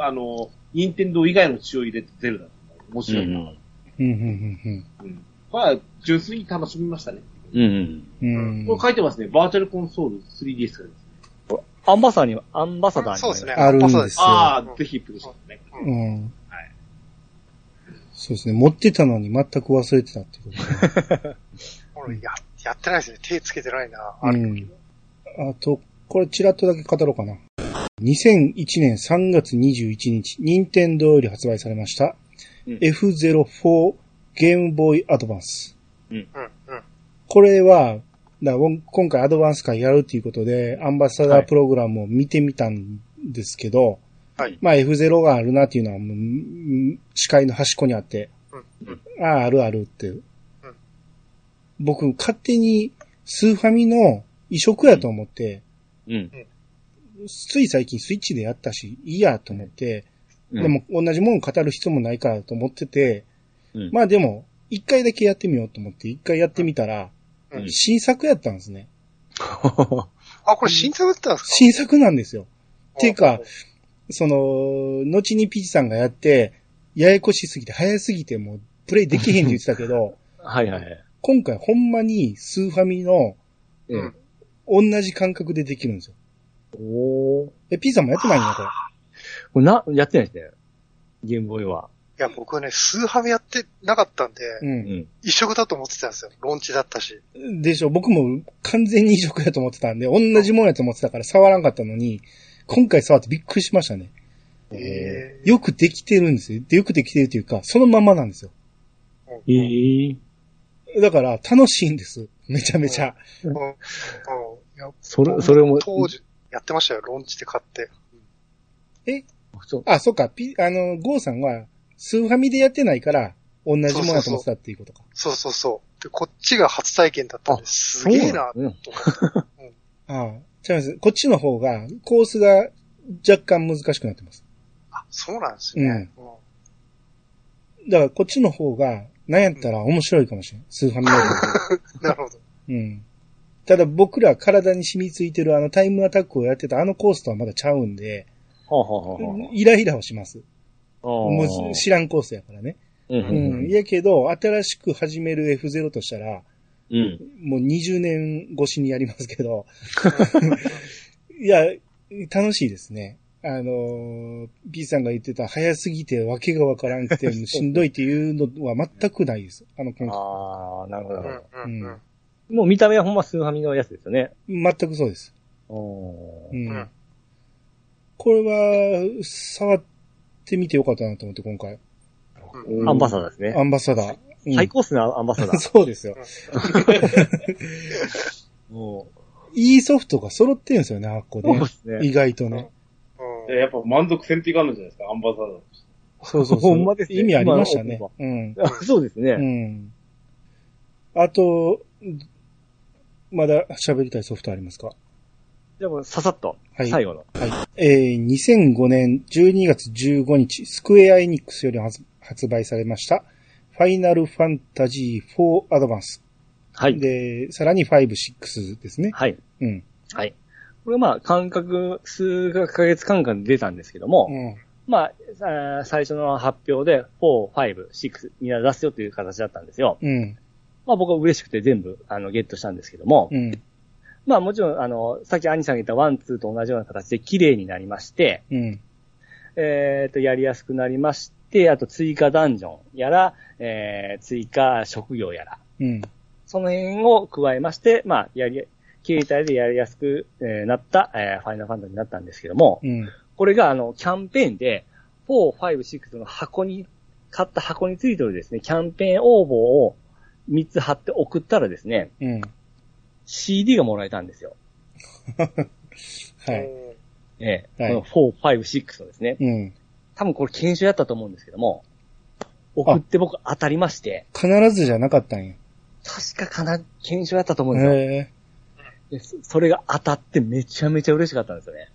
あの、任天堂以外の血を入れてゼルダとか面白いな。うん。うん、うん、うん。これは純粋に楽しみましたね。うん。うん。うん。これ書いてますね。バーチャルコンソール 3DS からですね。アンバサダーには、アンバサダーにもそうですね。あるんですよああ、ぜひプレイしてね。うん。はい。そうですね。持ってたのに全く忘れてたってことね。俺、や、やってないですね。手つけてないな。あれ。うん。あと、これチラッとだけ語ろうかな。2001年3月21日、任天堂より発売されました、うん F04 ゲームボーイアドバンス。うん。うん。これは、だ今回アドバンス会やるっていうことで、アンバサダープログラムを見てみたんですけど、はい。まあ F0 があるなっていうのはもう、ん視界の端っこにあって、うん。ああ、あるあるって。僕、勝手にスーファミの移植やと思って、うん。つい最近スイッチでやったし、いいやと思って、うんでも同じもの語る必要もないからと思ってて、うんまあでも、一回だけやってみようと思って、一回やってみたら、うん新作やったんですね。あ、これ新作だったんですか？新作なんですよ。っていうかあ、その、後にピチさんがやって、ややこしすぎて、早すぎて、もう、プレイできへんって言ってたけど、<laughs> はいはいはい。今回ほんまにスーファミのえうん同じ感覚でできるんですよ。おー。え、ピーさんもやってないんだ、これ。これな、やってないですね。ゲームボーイは。いや、僕はね、スーハミやってなかったんで、う。うんん。一色だと思ってたんですよ。ロンチだったし。でしょ、僕も完全に異色やと思ってたんで、同じもんやと思ってたから触らんかったのに、今回触ってびっくりしましたね。えよくできてるんですよ。でよくできてるっていうか、そのままなんですよ。えええだから、楽しいんです。めちゃめちゃ。うん。うん。いやそれ、それも、当時、やってましたよ。ロンチで買って。そう。あ、そっか、ピ、あの、ゴーさんは、スーファミでやってないから、同じもんやと思ってたっていうことか。そうそうそう。で、こっちが初体験だったんです。すげえな、と思って。ああ、違います。こっちの方が、コースが若干難しくなってます。あ、そうなんですね。うんだから、こっちの方が、なんやったら面白いかもしれない。スーファミよ <laughs> なるほど。うん。ただ僕ら体に染みついてるあのタイムアタックをやってたあのコースとはまだちゃうんで、はあ、はあはあはイライラはします。あ、もう知らんコースやからね。うん。う。うんん。いやけど、新しく始める F0 としたら、うん。もう20年越しにやりますけど、<laughs> いや、楽しいですね。あのー、P さんが言ってた早すぎてわけがわからんくてしんどいっていうのは全くないです。あの、今回ああ、なるほどうなるほんうんうん。ど。もう見た目はほんまスーファミのやつですよね。全くそうです。おうーん。うんこれは、触ってみてよかったなと思って、今回。うんアンバサダーですね。アンバサダー。うん最高っすね、アンバサダー。<laughs> そうですよ。<laughs> もいいソフトが揃ってるんですよね、あっこう。そうねで。すね。意外とね。うんやっぱ満足せんっていかんのじゃないですか、アンバサダー。そうそうそう。ほんまですね意味ありましたね今。<laughs> うん。あそうですうね。ん。あと、まだ喋りたいソフトありますか？じゃあもうささっと、はい最後の。はい。えー、2005年12月15日、スクエアエニックスより発発売されました、ファイナルファンタジー4アドバンス。はい。で、さらに5、6ですね。はい。うん。はい。これまあ、間隔、数ヶ月間隔で出たんですけども、うん。まあ、最初の発表で、4、5、6、みんな出すよという形だったんですよ。うん。まあ僕は嬉しくて全部、あの、ゲットしたんですけども、うん。まあもちろん、あの、さっき兄さんが言った one、two と同じような形で綺麗になりまして、うん。えっ、と、やりやすくなりまして、あと追加ダンジョンやら、えー、追加職業やら、うん。その辺を加えまして、まあ、やり、携帯でやりやすく、えーなった、えーファイナルファンタジーになったんですけども、うん。これがあの、キャンペーンで、4、5、6の箱に、買った箱についてるですね、キャンペーン応募を3つ貼って送ったらですね、うん。CD がもらえたんですよ。<laughs> はい。ええはいこの4、5、6のですね。うん。多分これ研修やったと思うんですけども、送って僕当たりまして、必ずじゃなかったんや。確かかな、研修やったと思うんですよ。へえ。でそそれが当たってめちゃめちゃ嬉しかったんですよね。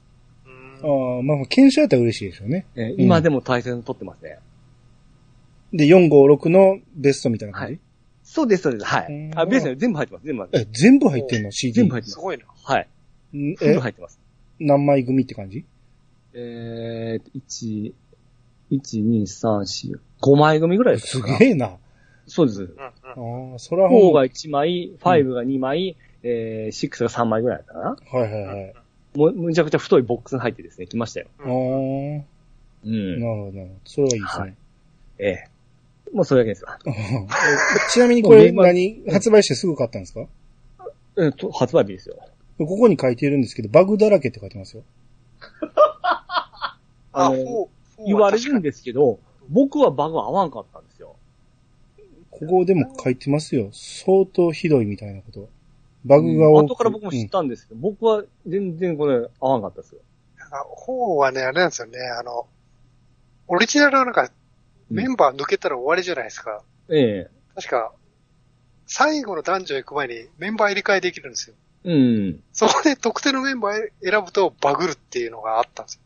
うんああ、まあ、検証やったら嬉しいでしょうね。ええ今でも対戦取ってますね。で、456のベストみたいな感じ、そうです、そうです。はいうん。あ、ベースに全部入ってます、全部入ってえ、全部入ってんの ?CD。全部入ってますすごいな。ます。はい。ん全部え、入ってます。何枚組って感じ？えー、1、1、2、3、4、5枚組ぐらいですすかげえな。そうです。うんうんああ、それは4ほんが1枚、5が2枚、えー、6が3枚ぐらいだったかな。はいはいはい。もう、むちゃくちゃ太いボックスに入ってですね、来ましたよ。ああ、なるうん。ほど、なるほど。それはいいですね。ええ。もうそれだけですわ。えちなみにこれ何、発売してすぐ買ったんですか？えっと、発売日ですよ。ここに書いてるんですけど、バグだらけって書いてますよ。<laughs> あ、あの言われるんですけど、僕はバグ合わんかったんですよ。ここでも書いてますよ。相当ひどいみたいなこと。バグが多く後から僕も知ったんですけど、僕は全然これ合わんかったですよ。にあフォーはね、あれなんですよね。あの、オリジナルはなんか、メンバー抜けたら終わりじゃないですか。ええ。確か、最後の男女行く前にメンバー入れ替えできるんですよ。うん。そこで特定のメンバー選ぶとバグるっていうのがあったんですよ。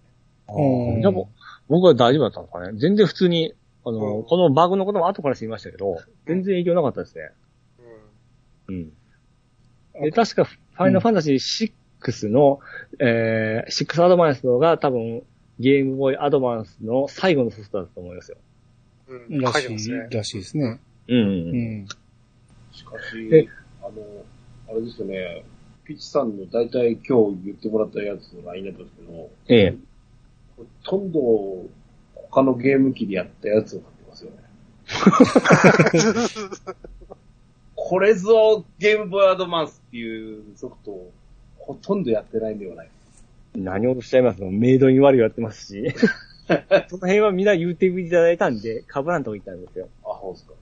うんじゃあも僕は大丈夫だったのかね全然普通に、あの、うんこのバグのことも後から知りましたけど、全然影響なかったですね。うんうん。で、確か、ファイナルファンタジー6の、えー、6アドバンスのが多分、ゲームボーイアドバンスの最後のソフトだと思いますよ。うん。らしい。らしいですね。うん。うん。しかえし、あの、あれですよね、ピッチさんの大体今日言ってもらったやつの LINE だったんですけど、ええ。ほとんど他のゲーム機でやったやつを買ってますよね。<laughs> これぞゲームボーイアドバンスっていうソフトをほとんどやってないんではない何をおっしゃいますのメイドに悪いやってますし。<laughs> その辺はみんな言うていただいたんで、被らんとこ行ったんですよ。あ、そうですか。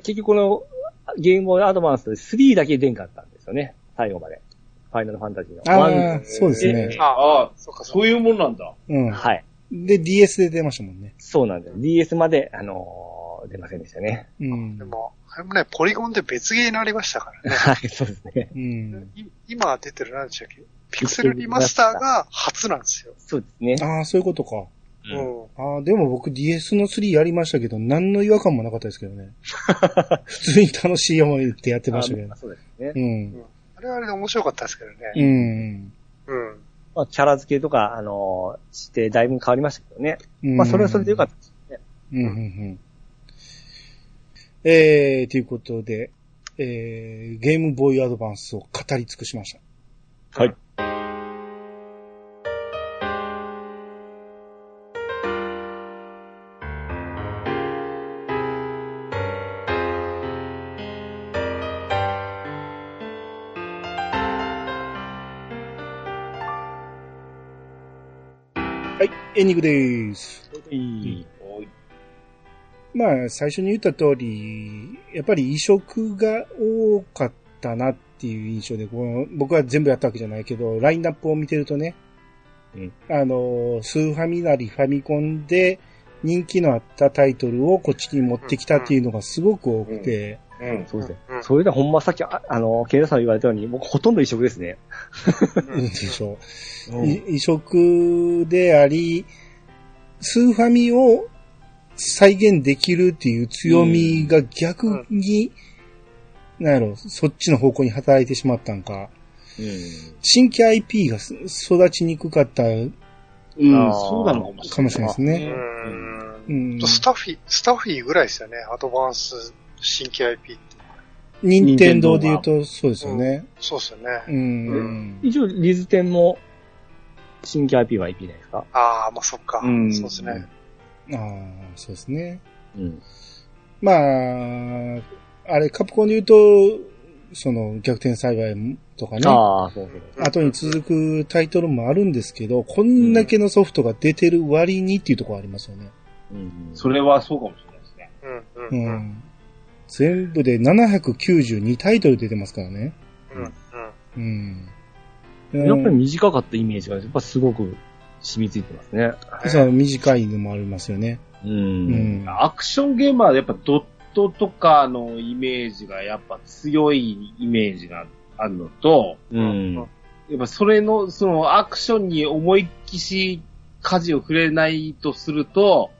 結局このゲームボーイアドバンスで3だけ出んかったんですよね。最後まで。ファイナルファンタジーの。あワあ、そうですね。あああ、そっかそういうもんなんだ。うん。はい。で、DS で出ましたもんね。そうなんです。DS まで、あのー出ませんでしたね。うんで。も、あれもね、ポリゴンで別ゲーになりましたからね。はい、そうですね。うん。い今出てる何でしたっけ？ピクセルリマスターが初なんですよ。そうですね。ああ、そういうことか。うん。ああ、でも僕 DS の3やりましたけど、何の違和感もなかったですけどね。<laughs> 普通に楽しい思いでやってましたけどあ。そうですね。うん。あれはあれで面白かったですけどうね。ん。うん。まあ、キャラ付けとか、あのーして、だいぶ変わりましたけどね。うん。まあ、それはそれでよかったですね。うん、うん、うん。えー、ということで、えー、ゲームボーイアドバンスを語り尽くしました。はい。エンディングです。いおいまあ、最初に言った通り、やっぱり移植が多かったなっていう印象で、この僕は全部やったわけじゃないけど、ラインナップを見てるとね、うんあの、スーファミなりファミコンで人気のあったタイトルをこっちに持ってきたっていうのがすごく多くて、うん。そうですね。うんそれでほんまさっき、ああの、ケイラさんが言われたように、僕ほとんど一緒ですね。うんでしょう。い移植であり、スーファミを再現できるっていう強みが逆に、なんやろ、そっちの方向に働いてしまったんか、うん。新規 IP がす育ちにくかったうん、そうなのかもしれない。かもしれないですね。うん。うん。スタッフィー、スタッフィーぐらいですよね。アドバンス新規 IP って。任天堂で言うとそうですよね。そうですよね。うん。一応、リズテンも、新規 IP は IP ないですかああ、まあそっか。うんそうですね。ああ、そうですね。うん。まあ、あれ、カプコンで言うと、その逆転栽培とかね。ああ、そうそう。後に続くタイトルもあるんですけど、こんだけのソフトが出てる割にっていうところありますよね。うん。それはそうかもしれないですね。うん、ううん、うん。ん。全部で792タイトル出てますからね。うん、うん。うん。やっぱり短かったイメージが、やっぱすごく染みついてますね。そう、短いのもありますよね。う。うんん。アクションゲーマーでやっぱドットとかのイメージがやっぱ強いイメージがあるのと、うん。やっぱそれの、そのアクションに思いっきし舵を触れないとすると、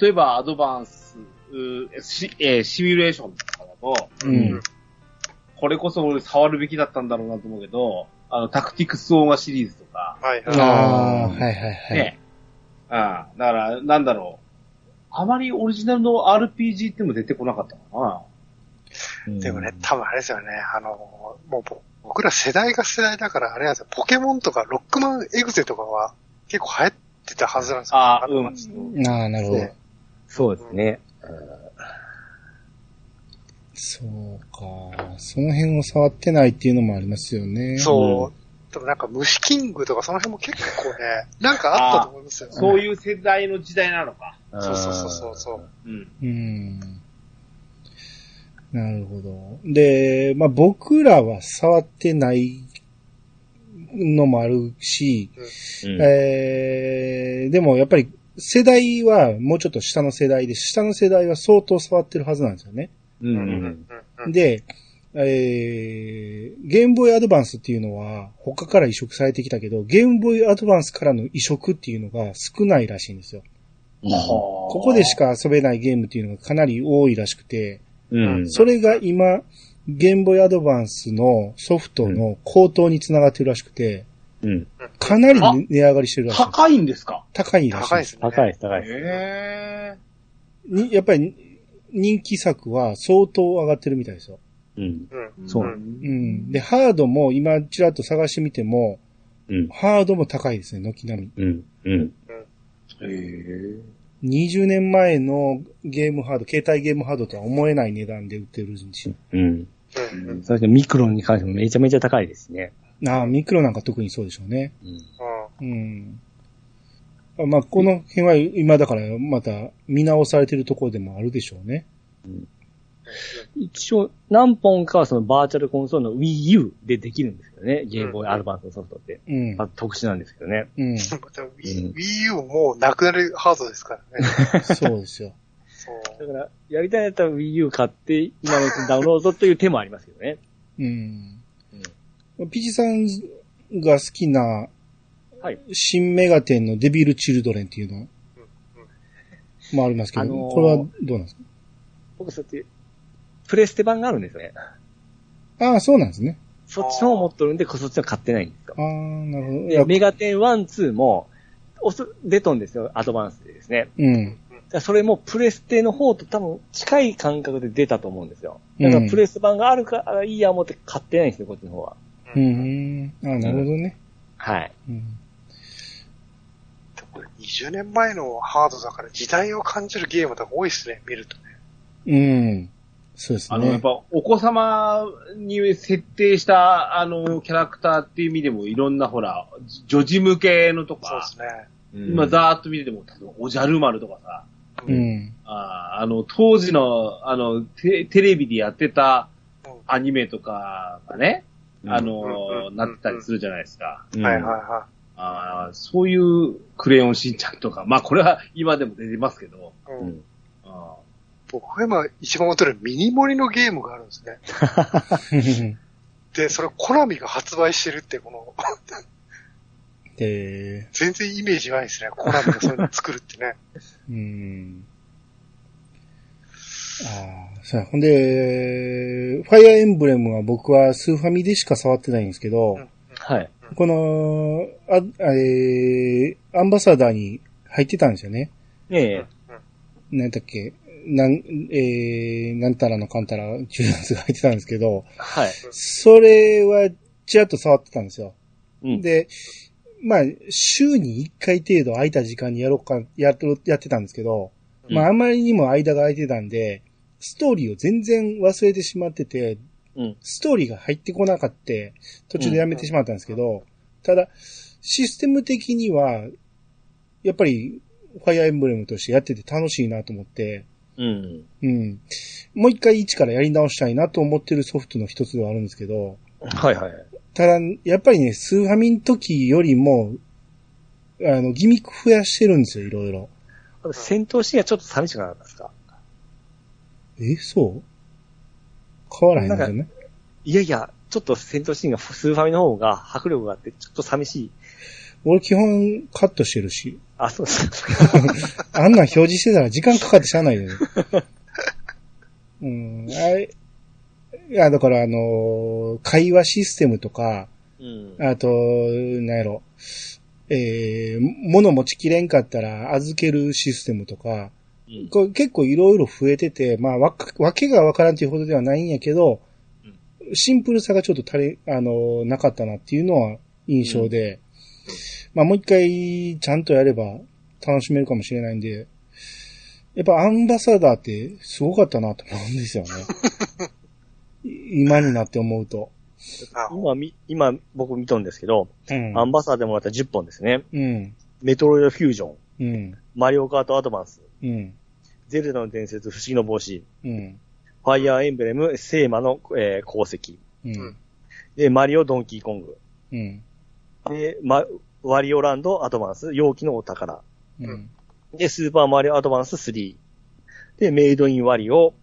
例えばアドバンス、うしえーシミュレーションとかだと、うん。これこそ俺触るべきだったんだろうなと思うけど、あの、タクティクスオーガシリーズとか、はい、あはあ、はいはいはい。ね。ああ、だから、なんだろう。あまりオリジナルの RPG っても出てこなかったかな。い。でもね、多分あれですよね。あの、もうぼ僕ら世代が世代だから、あれなんですよ。ポケモンとかロックマンエグゼとかは結構流行ってたはずなんですよ。ああアドバンスのああ、なるほど。ねそうですね。そうか。その辺を触ってないっていうのもありますよね。そう。でもなんか虫キングとかその辺も結構ね、なんかあったと思いますよ。そういう世代の時代なのか。そうそうそうそうそう。うん。うん。なるほど。で、まあ僕らは触ってないのもあるし、うん。えー、でもやっぱり世代はもうちょっと下の世代で、下の世代は相当触ってるはずなんですよね。ううんうんん。うんで、えー、ゲームボーイアドバンスっていうのは他から移植されてきたけど、ゲームボーイアドバンスからの移植っていうのが少ないらしいんですよ。こここでしか遊べないゲームっていうのがかなり多いらしくて、うん。それが今、ゲームボーイアドバンスのソフトの高騰につながってるらしくて、うん。かなり値上がりしてるらしい。高いんですか？高いらしいで。高いですすね。高いです、高いです。へにやっぱり人気作は相当上がってるみたいですよ。うん。うん。そううんうん。で、ハードも今ちらっと探してみても、うん。ハードも高いですね、軒並み。うん。うん。え。へえ。20年前のゲームハード、携帯ゲームハードとは思えない値段で売ってるんですうん。うんうんそしてミクロンに関してもめちゃめちゃ高いですね。ああ、ミクロなんか特にそうでしょうね。うん。うん。あまあ、この辺は今だからまた見直されてるところでもあるでしょうね。一応、何本かはそのバーチャルコンソールの Wii U でできるんですけどね。ゲームボーイアドバンスのソフトって。うん。まあ、特殊なんですけどね。うん。また Wii U もなくなるハードですからね。<laughs> そうですよ。そうだから、やりたいんだったら Wii U 買って、今のうちにダウンロードという手もありますけどね。うん。ピチさんが好きな、はい。新メガテンのデビルチルドレンっていうのもありますけど、あのーこれはどうなんですか？僕、そって、プレステ版があるんですよね。ああ、そうなんですね。そっちの方持っとるんで、そっちは買ってないんですよあ。あ、なるほど。いでやメガテン1、2も、おす、出とんですよ、アドバンスでですね。うん。だからそれもプレステの方と多分近い感覚で出たと思うんですよ。だからプレス版があるからいいや思って買ってないんですよ、こっちの方は。うん。うん。ああ、なるほどね。はい。うん。でもこれ20年前のハードだから時代を感じるゲームとか多いですね、見るとね。うん。そうですあの、やっね。ぱ、お子様に設定した、あの、キャラクターっていう意味でも、いろんな、ほら、女児向けのとそうでか、すね。今、ざーっと見てても、例えばおじゃる丸とかさ、うん。あーあの、当時の、あのテ、テレビでやってたうんアニメとかがね、あうんの、うんなってたりするじゃないですか。うんはいはいはあーそういうクレヨンしんちゃんとか、まあこれは今でも出てますけど、い。ううんん。あ僕が今一番踊るミニモリのゲームがあるんですね。<laughs> で、それコナミが発売してるって、この、で、全然イメージないですね。コナミがそういうの作るってね。<laughs> うん。ああ、さあ、ほんで、ファイアーエンブレムは僕はスーファミでしか触ってないんですけど、うんはい。この、あ、えー、アンバサダーに入ってたんですよね。ええ。なんだっけ、なん、えー、なんたらのかんたら、中圧が入ってたんですけど、はい。それは、ちらっと触ってたんですよ。うん。で、まあ、週に1回程度空いた時間にやろうか、やっと、やってたんですけど、うんまあ、あまりにも間が空いてたんで、ストーリーを全然忘れてしまってて、うん。ストーリーが入ってこなかった、途中でやめてしまったんですけど、ただ、システム的には、やっぱり、ファイアーエンブレムとしてやってて楽しいなと思って、うん。うん。もう一回一からやり直したいなと思ってるソフトの一つではあるんですけど、はいはい。ただ、やっぱりね、スーファミの時よりも、あの、ギミック増やしてるんですよ、いろいろ。戦闘シーンがちょっと寂しくなかったですかえ、そう？変わらへんのじゃないいやいや、ちょっと戦闘シーンがスーファミの方が迫力があって、ちょっと寂しい。俺基本カットしてるし、あ、そうです。あんなん表示してたら時間かかってしゃあないよね。<laughs> うん、あれ、いや、だからあのー会話システムとか、うん。あと、なんやろ、えー、物持ちきれんかったら預けるシステムとか、うんこれ結構いろいろ増えてて、まあ、わか、わけがわからんというほどではないんやけど、シンプルさがちょっと足り、あの、なかったなっていうのは印象で、まあ、もう一回ちゃんとやれば楽しめるかもしれないんで、やっぱアンバサダーってすごかったなと思うんですよね。い <laughs> 今になって思うと。あ今み、今僕見とんですけど、うん。アンバサダーでもらった10本ですね。うん。メトロイドフュージョン、うん。マリオカートアドバンス、うん。ゼルダの伝説不思議の帽子、うん。ファイアーエンブレム、セーマの、えー功績、うん。で、マリオドンキーコング、うん。で、ま、ワリオランドアドバンス、容器のお宝、うん。で、スーパーマリオアドバンス3、で、メイドインワリオ、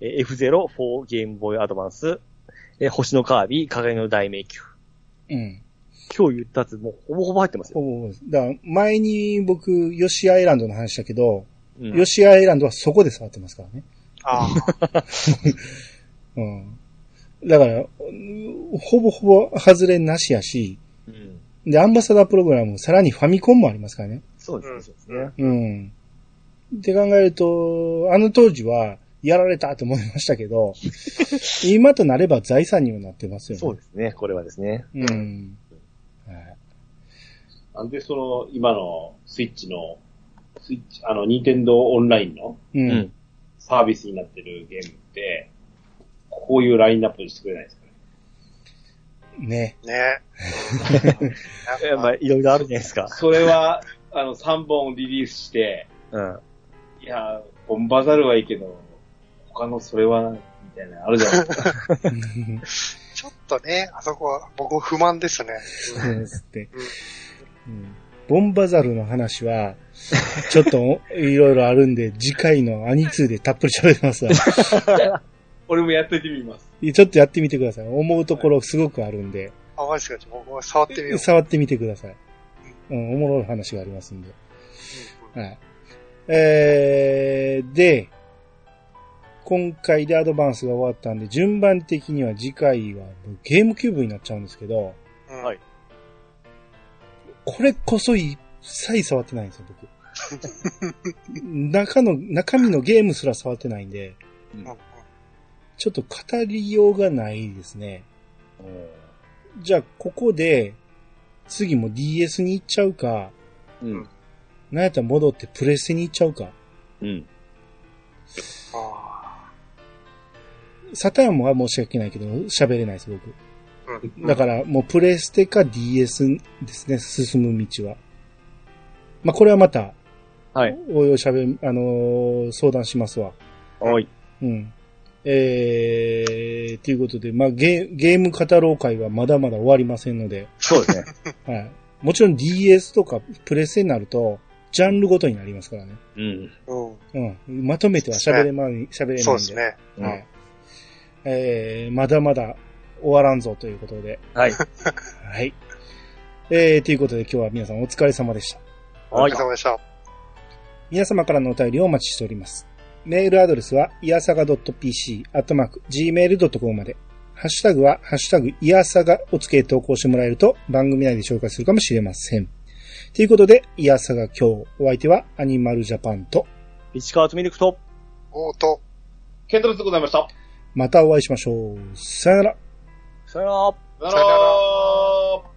えー F0、4ゲームボーイアドバンス、えー星のカービィ、輝の大迷宮。うん。今日言ったやつ、もうほぼほぼ入ってますよ。ほぼだから前に僕、ヨシアイランドの話したけど、うんヨシアイランドはそこで触ってますからね。ああ。<laughs> うん。だから、うんほぼほぼ外れなしやし、うんで、アンバサダープログラム、さらにファミコンもありますからね。そうですね、そうん。って考えると、あの当時は、やられたと思いましたけど、<laughs> 今となれば財産にはなってますよね。そうですね、これはですね。うん。はいなんでその、今のスイッチの、スイッチ、あの、ニンテンドーオンラインのサービスになってるゲームって、こういうラインナップにしてくれないですかね？ね。ね。<laughs> えまあ、いろいろあるじゃないですか。それは、あの、3本リリースして、うん。いや、ボンバザルはいいけど、他のそれは、みたいな、あるじゃないですか。<laughs> ちょっとね、あそこは僕も不満ですね。<laughs> そうですって。うんボンバザルの話は、ちょっといろいろあるんで、次回のアニツーでたっぷり喋りますわ。<laughs> 俺もやっといてみます。ちょっとやってみてください。思うところすごくあるんで、あ、マジか？僕も触ってみよう。触ってみてください。うん、おもろい話がありますんで。はい。えー、で、今回でアドバンスが終わったんで、順番的には次回はゲームキューブになっちゃうんですけど、うんはいこれこそ一切触ってないんですよ、僕。中の、中身のゲームすら触ってないんで、うんうんちょっと語りようがないですね。じゃあ、ここで、次も DS に行っちゃうか、うん。なんやったら戻ってプレステに行っちゃうか。うん。あサターンは申し訳ないけど、喋れないです、僕。ーうんだから、もうプレステか DS ですね、進む道は。まあ、これはまた、はい。おいおい喋る、あのー相談しますわ。はい。うん。えー、ということで、まあ、ゲー、ゲーム語ろう会はまだまだ終わりませんので、そうですね。<laughs> はい。もちろん DS とかプレステになると、ジャンルごとになりますからね。うん。うんうん。まとめては喋れま、喋れないんで。そうですね。うんはい。えー、まだまだ終わらんぞということで。はい。はい。えー、ということで今日は皆さんお疲れ様でした。はいお疲れ。様でした。皆様からのお便りをお待ちしております。メールアドレスは、いやさが .pc、アットマーク、gmail.com まで。ハッシュタグは、ハッシュタグ、いやさがをつけて投稿してもらえると、番組内で紹介するかもしれません。ということで、いやさが今日、お相手は、アニマルジャパンと、市川とミルクと、おーと、ケントロスでございました。またお会いしましょう。さよなら。さよなら。さよなら。